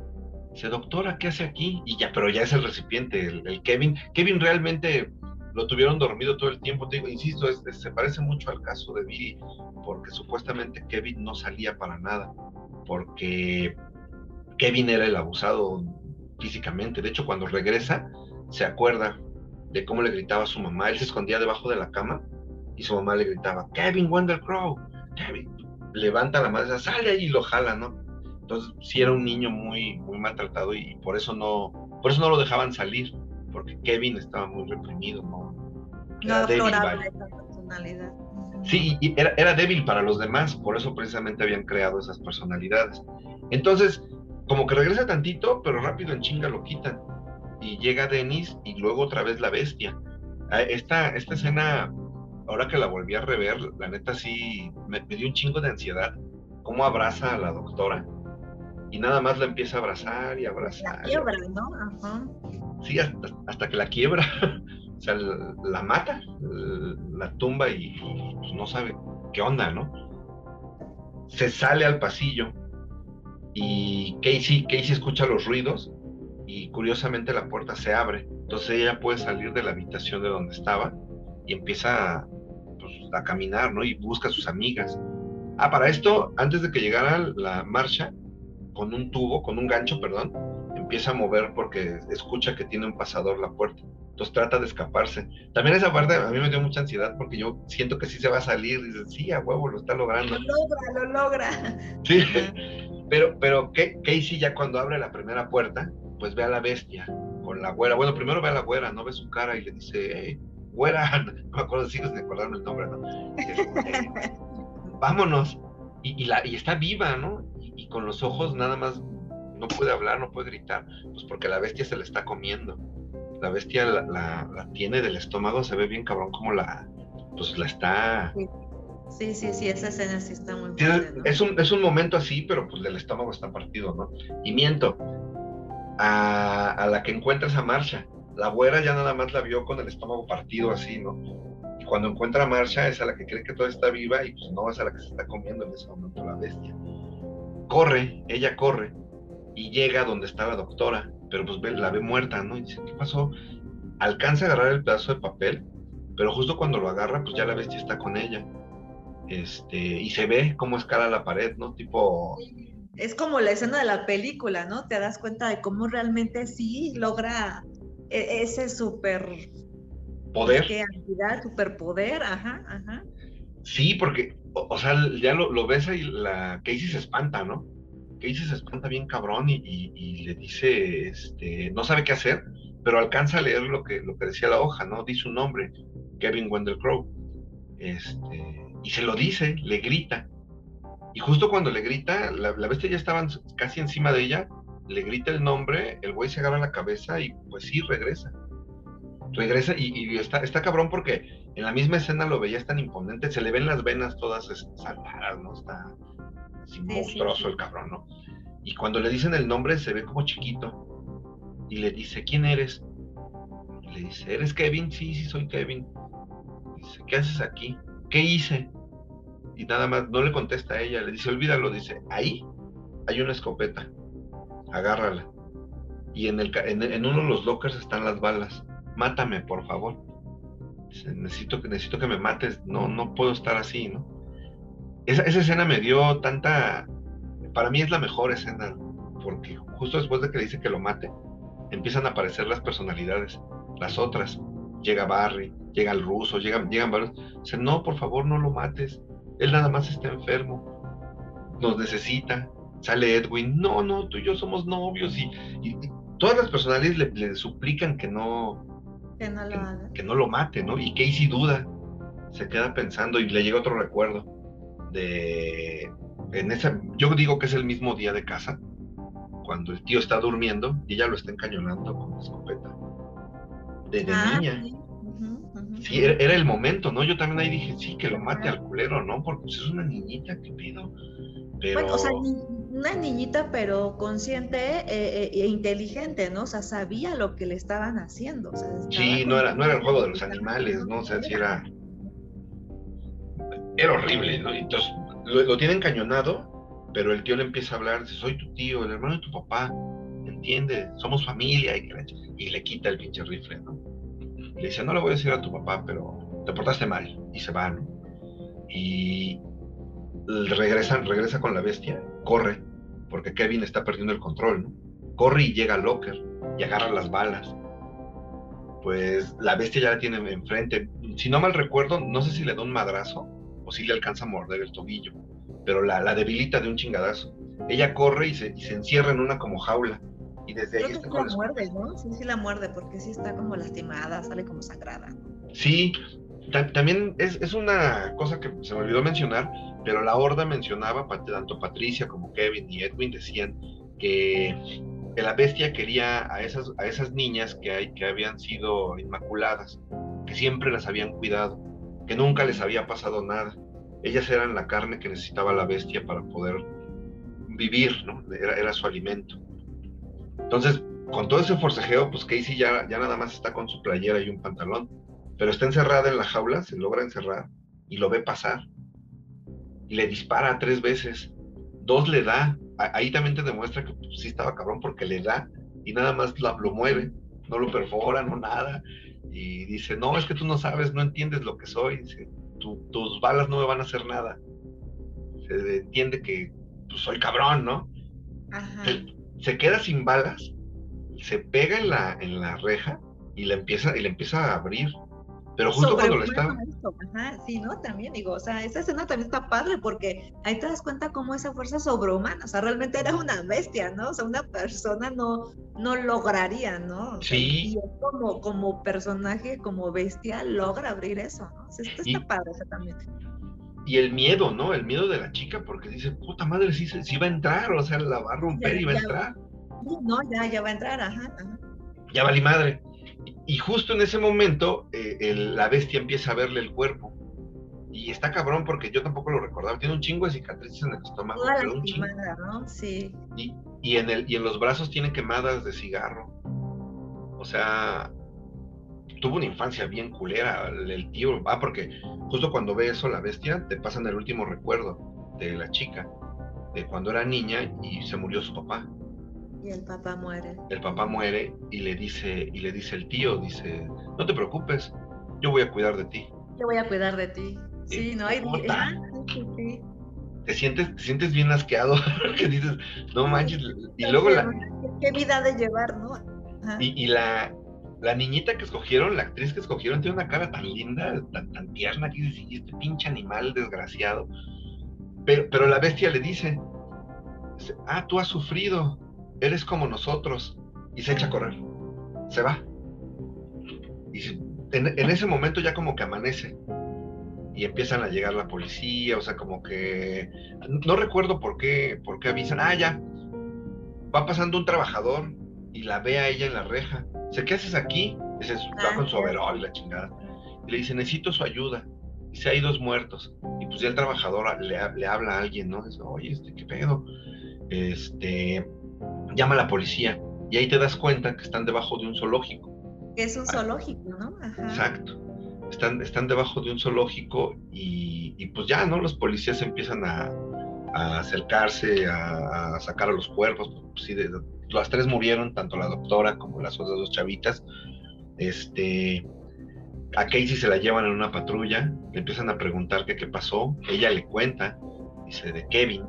Dice, doctora, ¿qué hace aquí? Y ya, pero ya es el recipiente, el, Kevin. Kevin realmente lo tuvieron dormido todo el tiempo. Te digo, insisto, se parece mucho al caso de Billy, porque supuestamente Kevin no salía para nada, porque Kevin era el abusado físicamente. De hecho, cuando regresa, se acuerda de cómo le gritaba a su mamá. Él se escondía debajo de la cama y su mamá le gritaba, Kevin Wonder Crow, Kevin. Levanta la madre, sale y lo jala, ¿no? Entonces, sí era un niño muy, muy maltratado y por eso no, por eso no lo dejaban salir, porque Kevin estaba muy reprimido, ¿no? Era débil, personalidad. Sí, y era, era débil para los demás, por eso precisamente habían creado esas personalidades. Entonces, como que regresa tantito, pero rápido en chinga lo quitan. Y llega Denis y luego otra vez la bestia. Ah, esta, esta escena, ahora que la volví a rever, la neta sí me, me dio un chingo de ansiedad. Cómo abraza a la doctora y nada más la empieza a abrazar y abrazar. La quiebra, ¿no? Ajá. Sí, hasta, que la quiebra. o sea, la, mata, la tumba y, pues, no sabe qué onda, ¿no? Se sale al pasillo y Casey, Casey escucha los ruidos y curiosamente la puerta se abre. Entonces ella puede salir de la habitación de donde estaba y empieza pues, a caminar, ¿no? Y busca a sus amigas. Ah, para esto, antes de que llegara la marcha, con un tubo, con un gancho, perdón, empieza a mover porque escucha que tiene un pasador la puerta. Entonces trata de escaparse. También esa parte a mí me dio mucha ansiedad porque yo siento que sí se va a salir. Dice, sí, a huevo, lo está logrando. Lo logra, lo logra. Sí, pero, pero Casey ya cuando abre la primera puerta, pues ve a la bestia con la güera. Bueno, primero ve a la güera, no ve su cara y le dice, hey, güera, no me acuerdo si es de acordarme el nombre, ¿no? Este, vámonos y, la, y está viva, ¿no? Y, con los ojos nada más no puede hablar, no puede gritar, pues porque la bestia se la está comiendo. La bestia la, tiene del estómago, se ve bien cabrón como la, pues la está... Sí, sí, sí, esa escena sí está muy es, un, es un momento así, pero pues del estómago está partido, ¿no? Y miento, a, a la que encuentra esa marcha, la güera ya nada más la vio con el estómago partido así, ¿no? Y cuando encuentra a Marcha es a la que cree que todo está viva y pues no es a la que se está comiendo en ese momento la bestia. Corre, ella corre y llega donde está la doctora, pero pues la ve muerta, ¿no? Y dice, ¿qué pasó? Alcanza a agarrar el pedazo de papel, pero justo cuando lo agarra, pues ya la bestia está con ella. Este, y se ve cómo escala la pared, ¿no? Tipo... Es como la escena de la película, ¿no? Te das cuenta de cómo realmente sí logra e, ese super poder. ¿Qué actividad, superpoder? Ajá, ajá. Sí, porque, o, sea, ya lo, ves ahí, la Casey se espanta, ¿no? Casey se espanta bien cabrón y, le dice, este, no sabe qué hacer, pero alcanza a leer lo que, lo que decía la hoja, ¿no? Dice un nombre, Kevin Wendell Crow. Este, y se lo dice, le grita. Y justo cuando le grita, la, la bestia ya estaba casi encima de ella, le grita el nombre, el güey se agarra la cabeza y pues sí, regresa. Regresa y, está, está cabrón porque en la misma escena lo veías tan imponente, se le ven las venas todas saltadas, ¿no? Está monstruoso el cabrón, ¿no? Y cuando le dicen el nombre se ve como chiquito y le dice, ¿quién eres? Y le dice, ¿eres Kevin? Sí, sí, soy Kevin. dice, ¿qué haces aquí? ¿Qué hice? Y nada más, no le contesta a ella, le dice, olvídalo, dice, ahí hay una escopeta agárrala. Y en, el, en, uno de los lockers están las balas. Mátame, por favor. Necesito, necesito que me mates. No, no puedo estar así, ¿no? Esa, esa escena me dio tanta... Para mí es la mejor escena, porque justo después de que le dice que lo mate, empiezan a aparecer las personalidades, las otras. Llega Barry, llega el ruso, llegan, llegan varios. Dice, no, por favor, no lo mates. Él nada más está enfermo. Nos necesita sale Edwin, no, no, tú y yo somos novios y, todas las personalidades le, suplican que no, que no lo haga. Que no lo mate, ¿no? Y Casey duda, se queda pensando y le llega otro recuerdo de, en esa, yo digo que es el mismo día de casa, cuando el tío está durmiendo y ella lo está encañonando con la escopeta. De, ah, niña. Sí, era, el momento, ¿no? Yo también ahí dije, sí, que lo mate al culero, ¿no? Porque pues, es una niñita, ¿qué pido? Pero... o sea, una niñita, pero consciente eh, eh, e, inteligente, ¿no? O sea, sabía lo que le estaban haciendo. sí, no era, no era el juego de los animales, ¿no? O sea, sí era. Era horrible, ¿no? Entonces, lo, tiene encañonado, pero el tío le empieza a hablar, soy tu tío, el hermano de tu papá, entiende, somos familia, y, le quita el pinche rifle, ¿no? Le dice, no le voy a decir a tu papá, pero te portaste mal, y se va, ¿no? Y, regresa, regresa con la bestia, corre, porque Kevin está perdiendo el control, ¿no? Corre y llega al locker y agarra las balas. Pues la bestia ya la tiene enfrente. Si no mal recuerdo, no sé si le da un madrazo o si le alcanza a morder el tobillo, pero la, la debilita de un chingadazo. Ella corre y se, y se encierra en una como jaula. Y desde ahí está la muerde, ¿no? Sí, sí la muerde, porque sí está como lastimada, sale como sangrada. Sí, también es, es, una cosa que se me olvidó mencionar, pero la horda mencionaba, tanto Patricia como Kevin y Edwin decían que, la bestia quería a esas, a esas niñas que, hay, que habían sido inmaculadas, que siempre las habían cuidado, que nunca les había pasado nada. Ellas eran la carne que necesitaba la bestia para poder vivir, ¿no? Era, era su alimento. Entonces, con todo ese forcejeo, pues Casey ya, ya nada más está con su playera y un pantalón, pero está encerrada en la jaula, se logra encerrar y lo ve pasar le dispara tres veces. Dos le da. Ahí también te demuestra que pues, sí estaba cabrón porque le da y nada más lo mueve, no lo perfora, no nada. Y dice, no, es que tú no sabes, no entiendes lo que soy. Dice, tus balas no me van a hacer nada. Se entiende que pues, soy cabrón, ¿no? Se, queda sin balas, se pega en la, en la reja y le empieza, y le empieza a abrir. Pero justo cuando le está... Ajá, sí, ¿no? También digo, o sea, esa escena también está padre porque ahí te das cuenta cómo esa fuerza sobrehumana, o sea, realmente era una bestia, ¿no? O sea, una persona no, no lograría, ¿no? sí. Y como, como personaje, como bestia, logra abrir eso, ¿no? O sea, esto está padre, también. y el miedo, ¿no? El miedo de la chica, porque dice, puta madre, sí, sí va a entrar, o sea, la va a romper y va a entrar. No, ya, ya va a entrar, ajá. Ya valí madre. Y, justo en ese momento, eh, la bestia empieza a verle el cuerpo. Y está cabrón porque yo tampoco lo recordaba. Tiene un chingo de cicatrices en el estómago. pero un chingo. ¿no? Sí. Y, y, en el, y en los brazos tiene quemadas de cigarro. O sea, tuvo una infancia bien culera el tío. Ah, porque justo cuando ve eso la bestia, te pasan el último recuerdo de la chica, de cuando era niña y se murió su papá. Y el papá muere. El papá muere y le dice, y le dice el tío, dice, no te preocupes, yo voy a cuidar de ti. Yo voy a cuidar de ti. Sí, no hay. Te sientes, te sientes bien asqueado, que dices, no manches, y luego la. Qué vida de llevar, ¿no? Y, y, la, la niñita que escogieron, la actriz que escogieron, tiene una cara tan linda, tan, tan tierna, que dice, este pinche animal desgraciado. Pero, pero la bestia le dice, ah, tú has sufrido, eres como nosotros, y se echa a correr, se va. Y en, en, ese momento ya como que amanece y empiezan a llegar la policía, o sea, como que no recuerdo por qué, por qué avisan, ah, ya, va pasando un trabajador y la ve a ella en la reja, dice, ¿qué haces aquí? Dice, va con su ah, overol y la chingada. Y le dice, necesito su ayuda. Dice, hay dos muertos. Y pues ya el trabajador le, le habla a alguien, ¿no? Dice, oye, este, ¿qué pedo? Este, llama a la policía y ahí te das cuenta que están debajo de un zoológico. Es un zoológico, ¿no? Exacto. Están, están debajo de un zoológico y, pues ya, ¿no? Los policías empiezan a, acercarse, a, sacar a los cuerpos. Pues, sí, las tres murieron, tanto la doctora como las otras dos chavitas. Este, a Casey se la llevan en una patrulla, le empiezan a preguntar qué pasó, ella le cuenta, dice, de Kevin,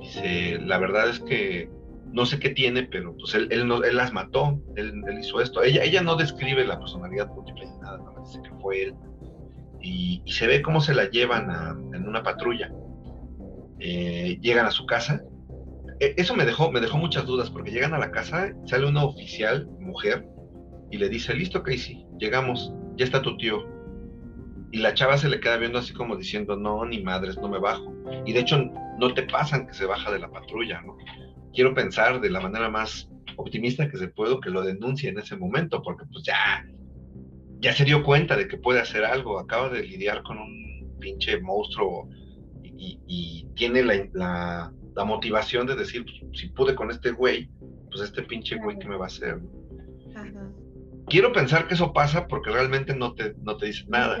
dice, la verdad es que no sé qué tiene, pero pues él, él, él las mató, él, hizo esto. Ella, ella no describe la personalidad múltiple ni nada, no dice que fue él. Y, se ve cómo se la llevan en una patrulla. Eh, llegan a su casa. E, eso me dejó, me dejó muchas dudas, porque llegan a la casa, sale una oficial, mujer, y le dice, listo Casey, llegamos, ya está tu tío. Y la chava se le queda viendo así como diciendo, no, ni madres, no me bajo. Y de hecho no te pasan que se baja de la patrulla, ¿no? Quiero pensar de la manera más optimista que se puede que lo denuncie en ese momento, porque pues ya, ya se dio cuenta de que puede hacer algo, acaba de lidiar con un pinche monstruo y, tiene la, la, motivación de decir, pues, si pude con este güey, pues este pinche güey, ¿qué me va a hacer? Quiero pensar que eso pasa porque realmente no te, no te dice nada.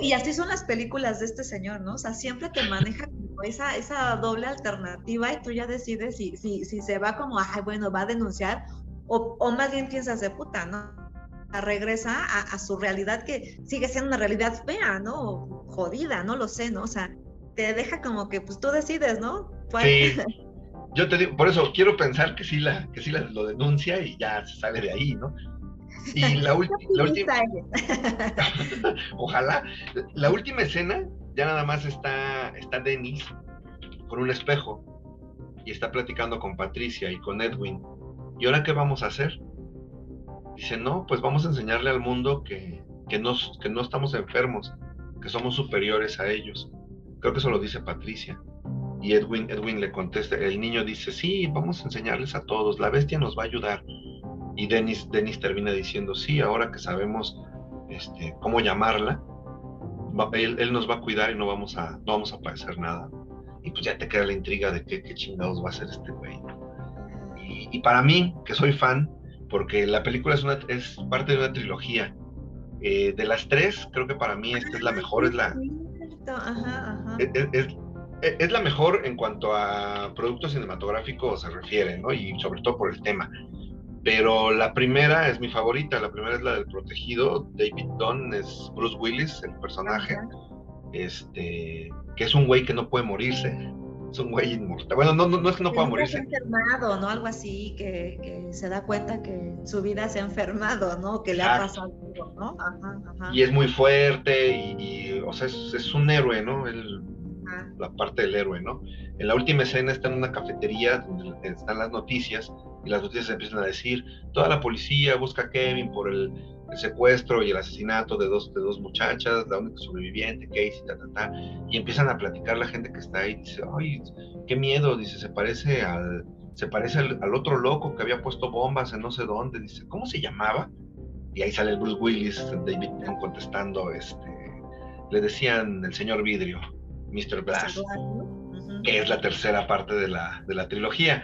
Y así son las películas de este señor, ¿no? O sea, siempre te maneja esa, esa doble alternativa y tú ya decides si, si, si se va como, ay, bueno, va a denunciar o, o más bien piensas de puta, ¿no? regresa a, a, su realidad que sigue siendo una realidad fea, ¿no? Jodida, no lo sé, ¿no? O sea, te deja como que pues tú decides, ¿no? Sí. Yo te digo, por eso quiero pensar que sí, la, que sí la, lo denuncia y ya se sale de ahí, ¿no? Y la, la última. Ojalá. La última escena, ya nada más está, está Dennis con un espejo y está platicando con Patricia y con Edwin. ¿Y ahora qué vamos a hacer? Dice, no, pues vamos a enseñarle al mundo que, que, que no estamos enfermos, que somos superiores a ellos. Creo que eso lo dice Patricia. Y Edwin, Edwin le contesta, el niño dice, sí, vamos a enseñarles a todos, la bestia nos va a ayudar. Y Dennis, Dennis termina diciendo, sí, ahora que sabemos este, cómo llamarla, él, nos va a cuidar y no vamos a, no vamos a padecer nada. Y pues ya te queda la intriga de qué, qué chingados va a ser este güey. Y, para mí, que soy fan, porque la película es, una, es parte de una trilogía. Eh, de las tres, creo que para mí esta es la mejor, es la... Es, es, la mejor en cuanto a producto cinematográfico se refiere, ¿no? Y sobre todo por el tema. Pero la primera es mi favorita, la primera es la del protegido, David Dunn es Bruce Willis, el personaje, este, que es un güey que no puede morirse, es un güey inmortal. Bueno, no, no, es que no pueda morirse. enfermado, ¿no? Algo así, que, se da cuenta que su vida se ha enfermado, ¿no? Que le ha pasado algo, ¿no? Ajá, ajá. Y es muy fuerte y, o sea, es, un héroe, ¿no? la parte del héroe, ¿no? En la última escena está en una cafetería donde están las noticias y las noticias empiezan a decir, toda la policía busca a Kevin por el, el secuestro y el asesinato de dos, de dos muchachas, la única sobreviviente, Casey, ta, ta, ta, y empiezan a platicar la gente que está ahí, dice, ay, qué miedo, dice, se parece al, se parece al, al, otro loco que había puesto bombas en no sé dónde, dice, ¿cómo se llamaba? Y ahí sale el Bruce Willis, David contestando, este, le decían el señor vidrio, Mr. Glass, que es la tercera parte de la, de la trilogía.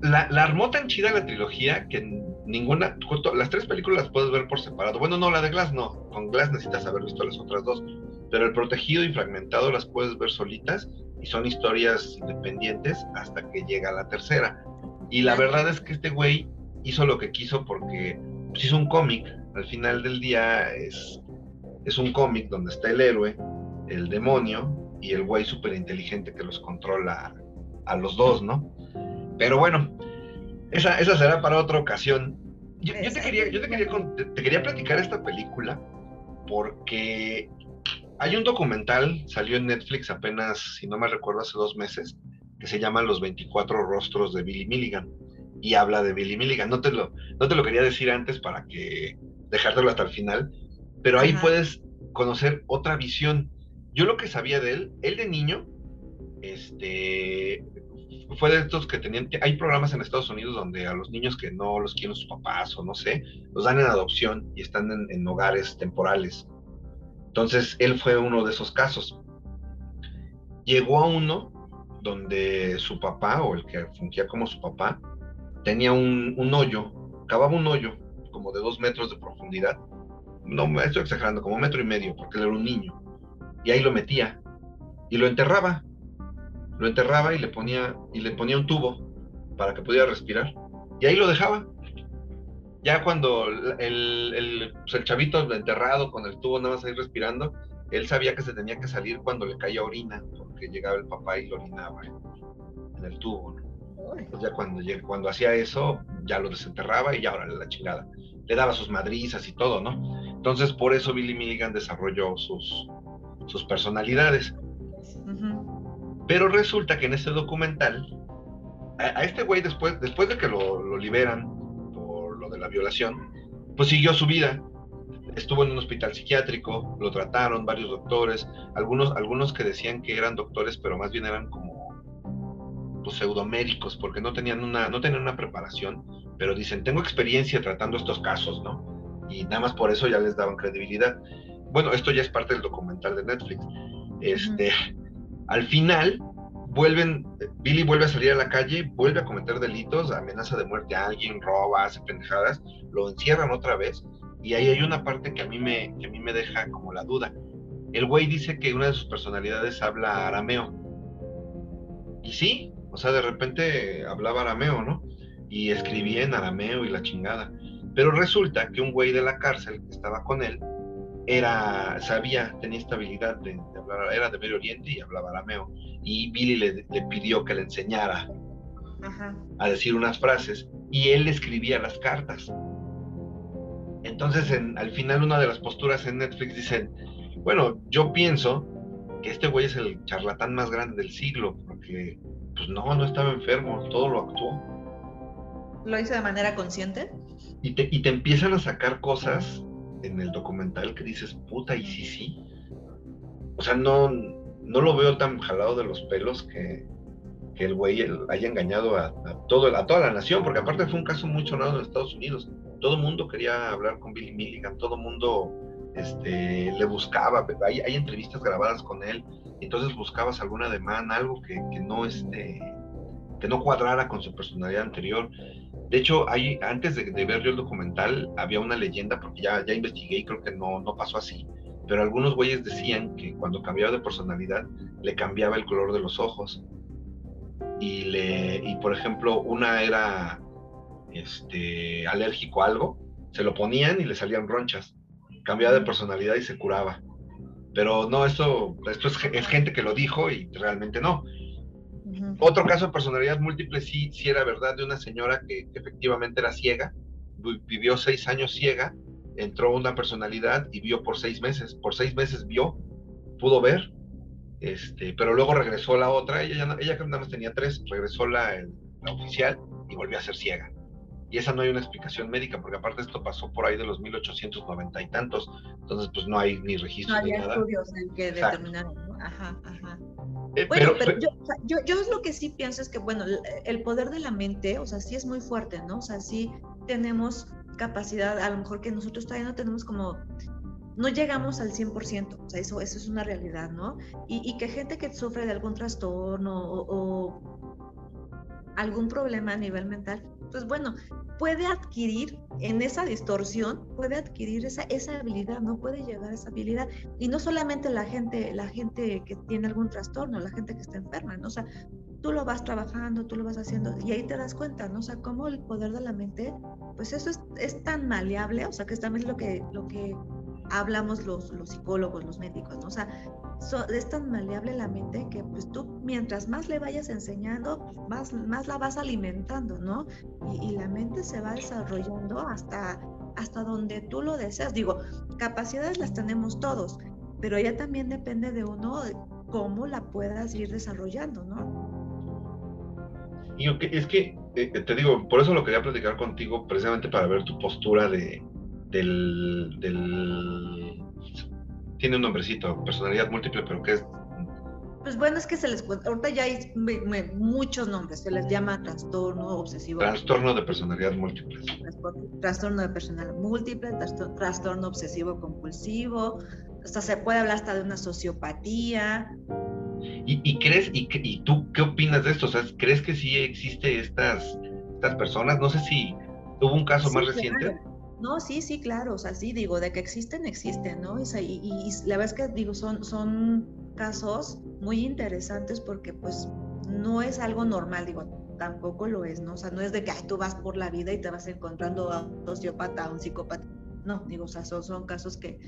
La, la, armó tan chida la trilogía que ninguna, las tres películas las puedes ver por separado. Bueno, no, la de Glass no, con Glass necesitas haber visto las otras dos, pero el protegido y fragmentado las puedes ver solitas y son historias independientes hasta que llega la tercera. Y la verdad es que este güey hizo lo que quiso porque pues, hizo un cómic. Al final del día es, es un cómic donde está el héroe, el demonio y el güey súper inteligente que los controla a los dos, ¿no? Pero bueno, esa, esa será para otra ocasión. Yo, te, quería, yo te, quería, te quería platicar esta película porque hay un documental, salió en Netflix apenas, si no me recuerdo, hace dos meses, que se llama Los 24 rostros de Billy Milligan y habla de Billy Milligan. No te lo, no te lo quería decir antes para que dejártelo hasta el final, pero ahí puedes conocer otra visión. Yo lo que sabía de él, él de niño, este, fue de estos que tenían, hay programas en Estados Unidos donde a los niños que no los quieren sus papás o no sé, los dan en adopción y están en, hogares temporales. Entonces, él fue uno de esos casos. Llegó a uno donde su papá, o el que fungía como su papá, tenía un, un hoyo, cavaba un hoyo como de dos metros de profundidad. No me estoy exagerando, como un metro y medio, porque él era un niño. Y ahí lo metía y lo enterraba lo enterraba y le ponía, y le ponía un tubo para que pudiera respirar. Y ahí lo dejaba. Ya cuando el, el, pues, el chavito enterrado con el tubo nada más ahí respirando, él sabía que se tenía que salir cuando le caía orina, porque llegaba el papá y lo orinaba en el tubo. Pues ya cuando, cuando hacía eso, ya lo desenterraba y ya ahora la chingada. Le daba sus madrizas y todo, ¿no? Entonces, por eso Billy Milligan desarrolló sus, sus personalidades. Pero resulta que en ese documental, a, este güey después, después de que lo, liberan por lo de la violación, pues siguió su vida. Estuvo en un hospital psiquiátrico, lo trataron varios doctores, algunos, algunos que decían que eran doctores, pero más bien eran como pues, pseudomédicos, porque no tenían, una, no tenían una preparación, pero dicen, tengo experiencia tratando estos casos, ¿no? Y nada más por eso ya les daban credibilidad. Bueno, esto ya es parte del documental de Netflix. Este, al final, vuelven, Billy vuelve a salir a la calle, vuelve a cometer delitos, amenaza de muerte a alguien, roba, hace pendejadas, lo encierran otra vez. Y ahí hay una parte que a mí me, que a mí me deja como la duda. El güey dice que una de sus personalidades habla arameo. Y sí, o sea, de repente hablaba arameo, ¿no? Y escribía en arameo y la chingada. Pero resulta que un güey de la cárcel que estaba con él era, sabía, tenía estabilidad de, hablar, era de Medio Oriente y hablaba arameo. Y Billy le, pidió que le enseñara a decir unas frases y él escribía las cartas. Entonces, en, al final, una de las posturas en Netflix dicen, bueno, yo pienso que este güey es el charlatán más grande del siglo, porque, pues no, no estaba enfermo, todo lo actuó. ¿Lo hizo de manera consciente? Y te, y te empiezan a sacar cosas en el documental que dices, puta, y sí, sí. O sea, no, no lo veo tan jalado de los pelos que, que el güey haya engañado a, todo, a toda la nación, porque aparte fue un caso muy sonado en Estados Unidos. Todo el mundo quería hablar con Billy Milligan, todo el mundo este, le buscaba, hay, hay, entrevistas grabadas con él, entonces buscabas alguna demanda, algo que, que no este, que no cuadrara con su personalidad anterior. De hecho, antes de, ver yo el documental, había una leyenda, porque ya, ya investigué y creo que no, no pasó así, pero algunos güeyes decían que cuando cambiaba de personalidad, le cambiaba el color de los ojos. Y, le, y por ejemplo, una era este, alérgico a algo, se lo ponían y le salían ronchas. Cambiaba de personalidad y se curaba. Pero no, esto, esto es, es gente que lo dijo y realmente no. Otro caso de personalidad múltiple sí, sí era verdad de una señora que, efectivamente era ciega, vivió seis años ciega, entró una personalidad y vio por seis meses, por seis meses vio, pudo ver, este, pero luego regresó la otra, ella, ella nada más tenía tres, regresó la, la oficial y volvió a ser ciega. Y esa no hay una explicación médica, porque aparte esto pasó por ahí de los 1890 y tantos, entonces pues no hay ni registro no ni nada. estudios en que determinaron. Ajá, ajá. Eh, bueno, pero, yo, yo, yo, lo que sí pienso es que, bueno, el poder de la mente, o sea, sí es muy fuerte, ¿no? O sea, sí tenemos capacidad, a lo mejor que nosotros todavía no tenemos como no llegamos al 100%, o sea, eso, eso es una realidad, ¿no? Y, y que gente que sufre de algún trastorno o, o, algún problema a nivel mental, pues bueno, puede adquirir en esa distorsión, puede adquirir esa, esa habilidad, no puede llegar a esa habilidad. Y no solamente la gente, la gente que tiene algún trastorno, la gente que está enferma, ¿no? O sea, tú lo vas trabajando, tú lo vas haciendo y ahí te das cuenta, ¿no? O sea, cómo el poder de la mente, pues eso es, es tan maleable, o sea, que es también lo que, lo que hablamos los, los psicólogos, los médicos, ¿no? O sea, es tan maleable la mente que pues tú mientras más le vayas enseñando, más, más la vas alimentando, ¿no? Y, y, la mente se va desarrollando hasta, hasta donde tú lo deseas. Digo, capacidades las tenemos todos, pero ya también depende de uno cómo la puedas ir desarrollando, ¿no? Y es que, eh, te digo, por eso lo quería platicar contigo, precisamente para ver tu postura de, del, del tiene un nombrecito, personalidad múltiple, pero que es pues bueno, es que se les ahorita ya hay muchos nombres, se les llama trastorno obsesivo. Trastorno de personalidad múltiple. Trastorno de personalidad múltiple, trastorno obsesivo compulsivo, hasta se puede hablar hasta de una sociopatía. ¿Y, crees, y, y, tú qué opinas de esto? O sea, ¿crees que sí existe estas, estas personas? No sé si hubo un caso más reciente. No, sí, sí, claro, o sea, sí, digo, de que existen, existen, ¿no? y, y, la verdad es que, digo, son, son casos muy interesantes porque, pues, no es algo normal, digo, tampoco lo es, ¿no? O sea, no es de que tú vas por la vida y te vas encontrando a un sociópata, a un psicópata. No, digo, o sea, son, son casos que,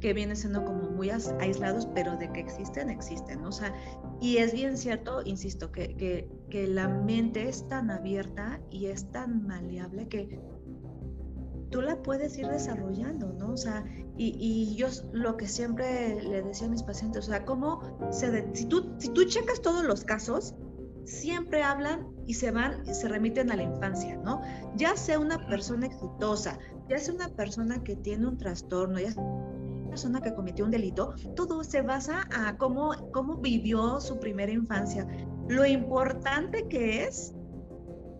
que vienen siendo como muy aislados, pero de que existen, existen, ¿no? O sea, y es bien cierto, insisto, que, que, que la mente es tan abierta y es tan maleable que tú la puedes ir desarrollando, ¿no? O sea, y, y, yo lo que siempre le decía a mis pacientes, o sea, cómo se, si, tú, si tú checas todos los casos, siempre hablan y se van, y se remiten a la infancia, ¿no? Ya sea una persona exitosa, ya sea una persona que tiene un trastorno, ya sea una persona que cometió un delito, todo se basa a cómo, cómo vivió su primera infancia. Lo importante que es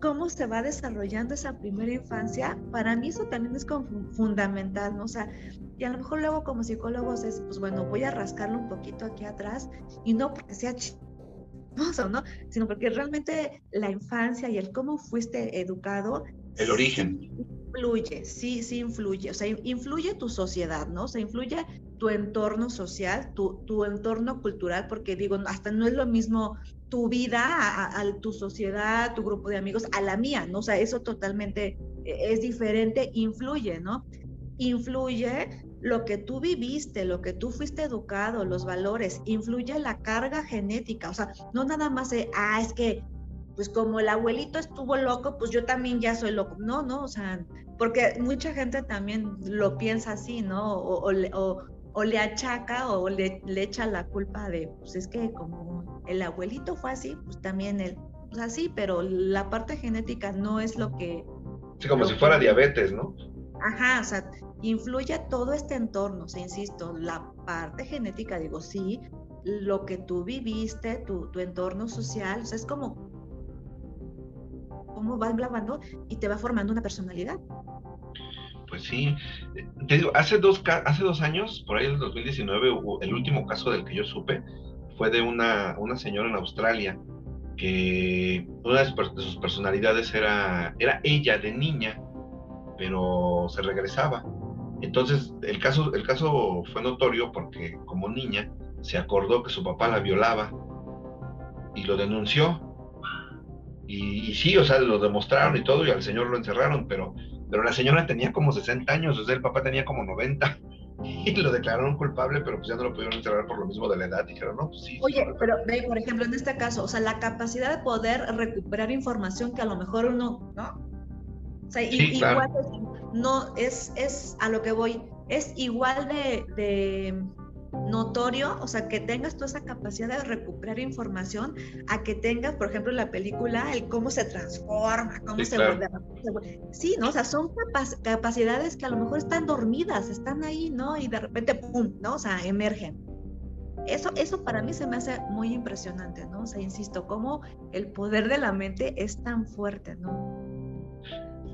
cómo se va desarrollando esa primera infancia, para mí eso también es como fundamental, ¿no? O sea, y a lo mejor luego como psicólogos es, pues bueno, voy a rascarlo un poquito aquí atrás y no porque sea chismoso, ¿no? Sino porque realmente la infancia y el cómo fuiste educado. El origen. influye, sí, sí influye. O sea, influye tu sociedad, ¿no? O sea, influye tu entorno social, tu, tu entorno cultural, porque digo, hasta no es lo mismo tu vida, a, tu sociedad, tu grupo de amigos, a la mía, ¿no? O sea, eso totalmente eh, es diferente, influye, ¿no? Influye lo que tú viviste, lo que tú fuiste educado, los valores, influye la carga genética, o sea, no nada más de, ah, es que, pues como el abuelito estuvo loco, pues yo también ya soy loco. No, no, o sea, porque mucha gente también lo piensa así, ¿no? O, o, le achaca o le, le echa la culpa de, pues es que como el abuelito fue así, pues también él, pues así, pero la parte genética no es lo que... Sí, como si fuera diabetes, ¿no? Ajá, o sea, influye todo este entorno, o sea, insisto, la parte genética, digo, sí, lo que tú viviste, tu, tu entorno social, o sea, es como, cómo va grabando y te va formando una personalidad. Pues sí, te digo, hace dos, hace dos años, por ahí en el 2019, hubo el último caso del que yo supe, fue de una, una señora en Australia que una de sus personalidades era, era ella de niña, pero se regresaba. Entonces el caso, el caso fue notorio porque como niña se acordó que su papá la violaba y lo denunció. Y, y, sí, o sea, lo demostraron y todo, y al señor lo encerraron, pero, pero la señora tenía como 60 años, o sea, el papá tenía como 90 y lo declararon culpable, pero pues ya no lo pudieron encerrar por lo mismo de la edad. Dijeron, no, pues sí. Oye, pero ve, por ejemplo, en este caso, o sea, la capacidad de poder recuperar información que a lo mejor uno, ¿no? O sea, igual no, es, es a lo que voy, es igual de, de, notorio, o sea, que tengas toda esa capacidad de recuperar información, a que tengas, por ejemplo, la película, el cómo se transforma, cómo se, vuelve, Sí, ¿no? O sea, son capacidades que a lo mejor están dormidas, están ahí, ¿no? Y de repente, ¡pum!, ¿no? O sea, emergen. Eso, eso para mí se me hace muy impresionante, ¿no? O sea, insisto, cómo el poder de la mente es tan fuerte, ¿no?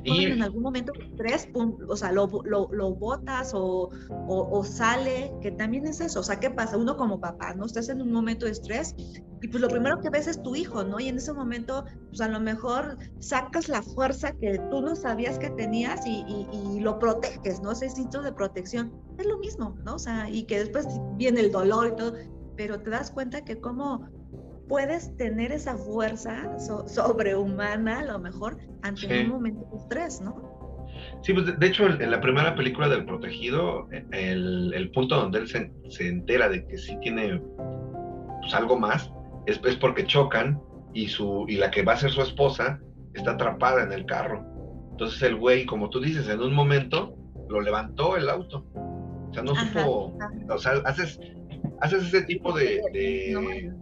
En algún momento tres, o sea, lo, lo, botas o, o, sale, que también es eso. O sea, ¿qué pasa? Uno como papá, ¿no? Estás en un momento de estrés y pues lo primero que ves es tu hijo, ¿no? Y en ese momento, pues a lo mejor sacas la fuerza que tú no sabías que tenías y, y, lo proteges, ¿no? Ese instinto de protección. Es lo mismo, ¿no? O sea, y que después viene el dolor y todo, pero te das cuenta que como puedes tener esa fuerza sobrehumana, a lo mejor, ante un momento de estrés, ¿no? Sí, pues de, hecho, en la primera película del Protegido, el, el punto donde él se, se, entera de que sí tiene pues, algo más, es, es, porque chocan y, su, y la que va a ser su esposa está atrapada en el carro. Entonces el güey, como tú dices, en un momento lo levantó el auto. O sea, no supo, o sea, haces, haces ese tipo de, de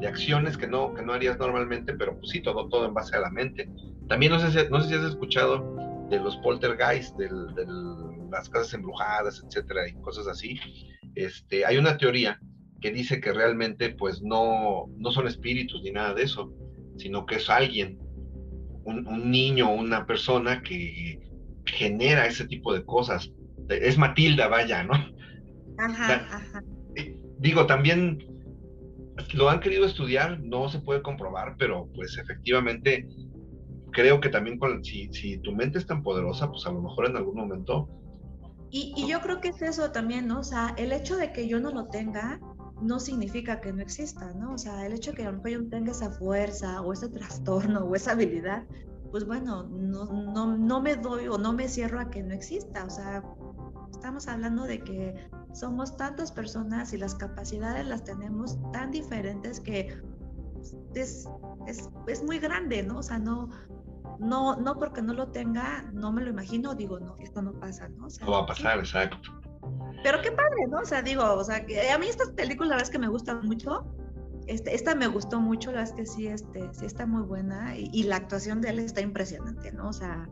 de acciones que no, que no harías normalmente, pero pues sí, todo, todo en base a la mente. También no sé si, no sé si has escuchado de los poltergeist, de las casas embrujadas, etcétera, y cosas así. Este, hay una teoría que dice que realmente pues no, no son espíritus ni nada de eso, sino que es alguien, un, un niño, una persona que genera ese tipo de cosas. Es Matilda, vaya, ¿no? Ajá, ajá. Digo, también lo han querido estudiar, no se puede comprobar, pero pues efectivamente creo que también con, si, si tu mente es tan poderosa, pues a lo mejor en algún momento... Y, y, yo creo que es eso también, ¿no? O sea, el hecho de que yo no lo tenga no significa que no exista, ¿no? O sea, el hecho de que a lo mejor yo tenga esa fuerza o ese trastorno o esa habilidad, pues bueno, no, no, no me doy o no me cierro a que no exista. O sea, estamos hablando de que somos tantas personas y las capacidades las tenemos tan diferentes que es, es, es muy grande, ¿no? O sea, no, no, no porque no lo tenga, no me lo imagino, digo, no, esto no pasa, ¿no? no va a pasar, exacto. Pero qué padre, ¿no? O sea, digo, o sea, que a mí estas películas la verdad es que me gustan mucho. Este, esta me gustó mucho, la verdad es que sí, este, sí está muy buena y, y la actuación de él está impresionante, ¿no? O sea,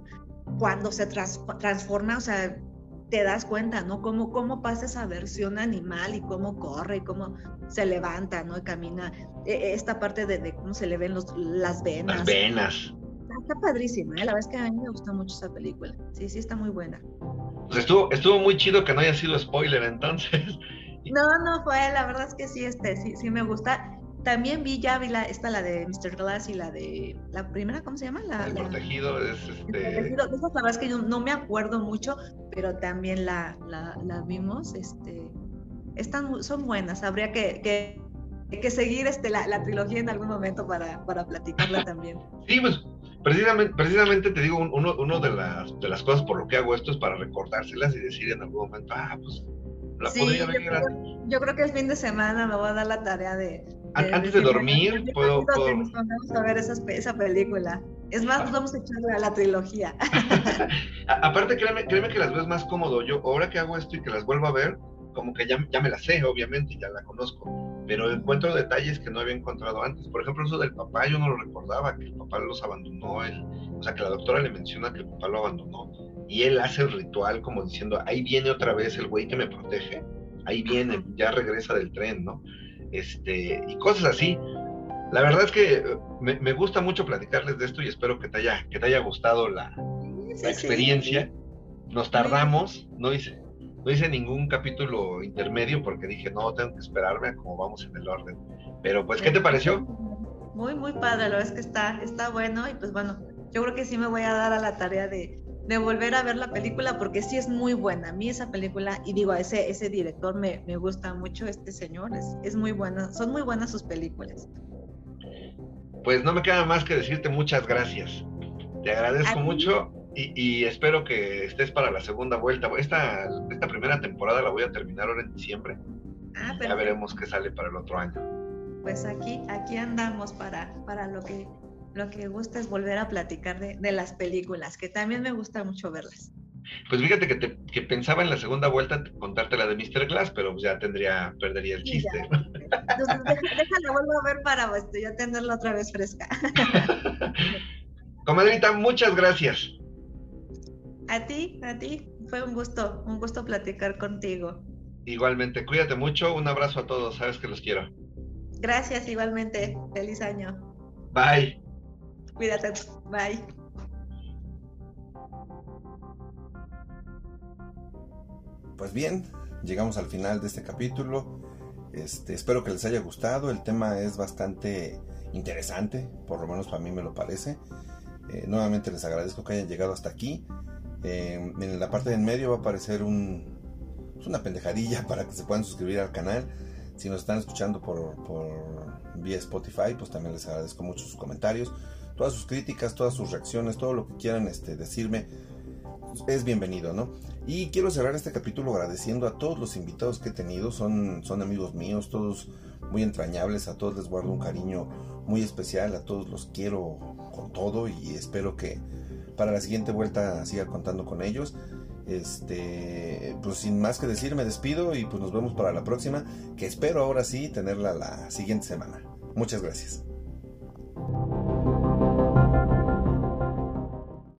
cuando se transforma, o sea, te das cuenta, ¿no? Cómo, cómo pasa esa versión animal y cómo corre y cómo se levanta, ¿no? Y camina. E, esta parte de, cómo se le ven los, las venas. Las venas. Está, padrísima, ¿eh? La verdad es que a mí me gustó mucho esa película. Sí, sí, está muy buena. Pues estuvo, estuvo muy chido que no haya sido spoiler entonces. No, no fue, la verdad es que sí, este, sí, sí me gusta. También vi, ya vi la, esta, la de Mr. Glass y la de, la primera, ¿cómo se llama? La, el protegido es este... El protegido. la verdad es que yo no me acuerdo mucho, pero también la, la, la vimos, este, están, son buenas, habría que, que, que seguir este, la, la, trilogía en algún momento para, para platicarla también. Sí, pues precisamente, precisamente te digo, uno, uno de, las, de las cosas por lo que hago esto es para recordárselas y decir en algún momento, ah, pues la podría ver yo, creo, yo creo que el fin de semana me voy a dar la tarea de, antes de dormir, puedo, Vamos a ver esa, película. Es más, nos vamos a echar a la trilogía. Aparte, créeme, créeme que las ves más cómodo. Yo, ahora que hago esto y que las vuelvo a ver, como que ya, ya me las sé, obviamente, ya la conozco. Pero encuentro detalles que no había encontrado antes. Por ejemplo, eso del papá, yo no lo recordaba, que el papá los abandonó. Él, o sea, que la doctora le menciona que el papá lo abandonó. Y él hace el ritual como diciendo, ahí viene otra vez el güey que me protege. Ahí viene, ya regresa del tren, ¿no? Este, y cosas así. La verdad es que eh, me, gusta mucho platicarles de esto y espero que te haya, que te haya gustado la, experiencia. Nos tardamos, no hice, no hice ningún capítulo intermedio porque dije, no, tengo que esperarme a cómo vamos en el orden. Pero pues, ¿qué te pareció? Muy, muy padre, lo es que está, está bueno y pues bueno, yo creo que sí me voy a dar a la tarea de, de volver a ver la película porque sí es muy buena. A mí esa película, y digo, a ese, ese director me, me gusta mucho, este señor, es, es muy buena, son muy buenas sus películas. Pues no me queda más que decirte muchas gracias. Te agradezco mucho y, y, espero que estés para la segunda vuelta. Esta, esta primera temporada la voy a terminar ahora en diciembre. Ah, ya veremos qué sale para el otro año. Pues aquí, aquí andamos para, para lo que lo que gusta es volver a platicar de, las películas, que también me gusta mucho verlas. Pues fíjate que, te, que pensaba en la segunda vuelta contarte la de Mr. Glass, pero ya tendría, perdería el chiste. Entonces, déjala, vuelvo a ver para este, ya tenerla otra vez fresca. Comadrita, muchas gracias. A ti, a ti. Fue un gusto, un gusto platicar contigo. Igualmente, cuídate mucho. Un abrazo a todos. Sabes que los quiero. Gracias, igualmente. Feliz año. Bye. Cuídate. Bye. Pues bien, llegamos al final de este capítulo. Este, espero que les haya gustado. El tema es bastante interesante, por lo menos para mí me lo parece. Eh, nuevamente les agradezco que hayan llegado hasta aquí. Eh, en la parte de en medio va a aparecer un, pues una pendejadilla para que se puedan suscribir al canal. Si nos están escuchando por, por vía Spotify, pues también les agradezco mucho sus comentarios, todas sus críticas, todas sus reacciones, todo lo que quieran este, decirme es bienvenido, ¿no? Y quiero cerrar este capítulo agradeciendo a todos los invitados que he tenido, son, son amigos míos, todos muy entrañables, a todos les guardo un cariño muy especial, a todos los quiero con todo y espero que para la siguiente vuelta siga contando con ellos. Este, pues sin más que decir, me despido y pues nos vemos para la próxima, que espero ahora sí tenerla la siguiente semana. Muchas gracias.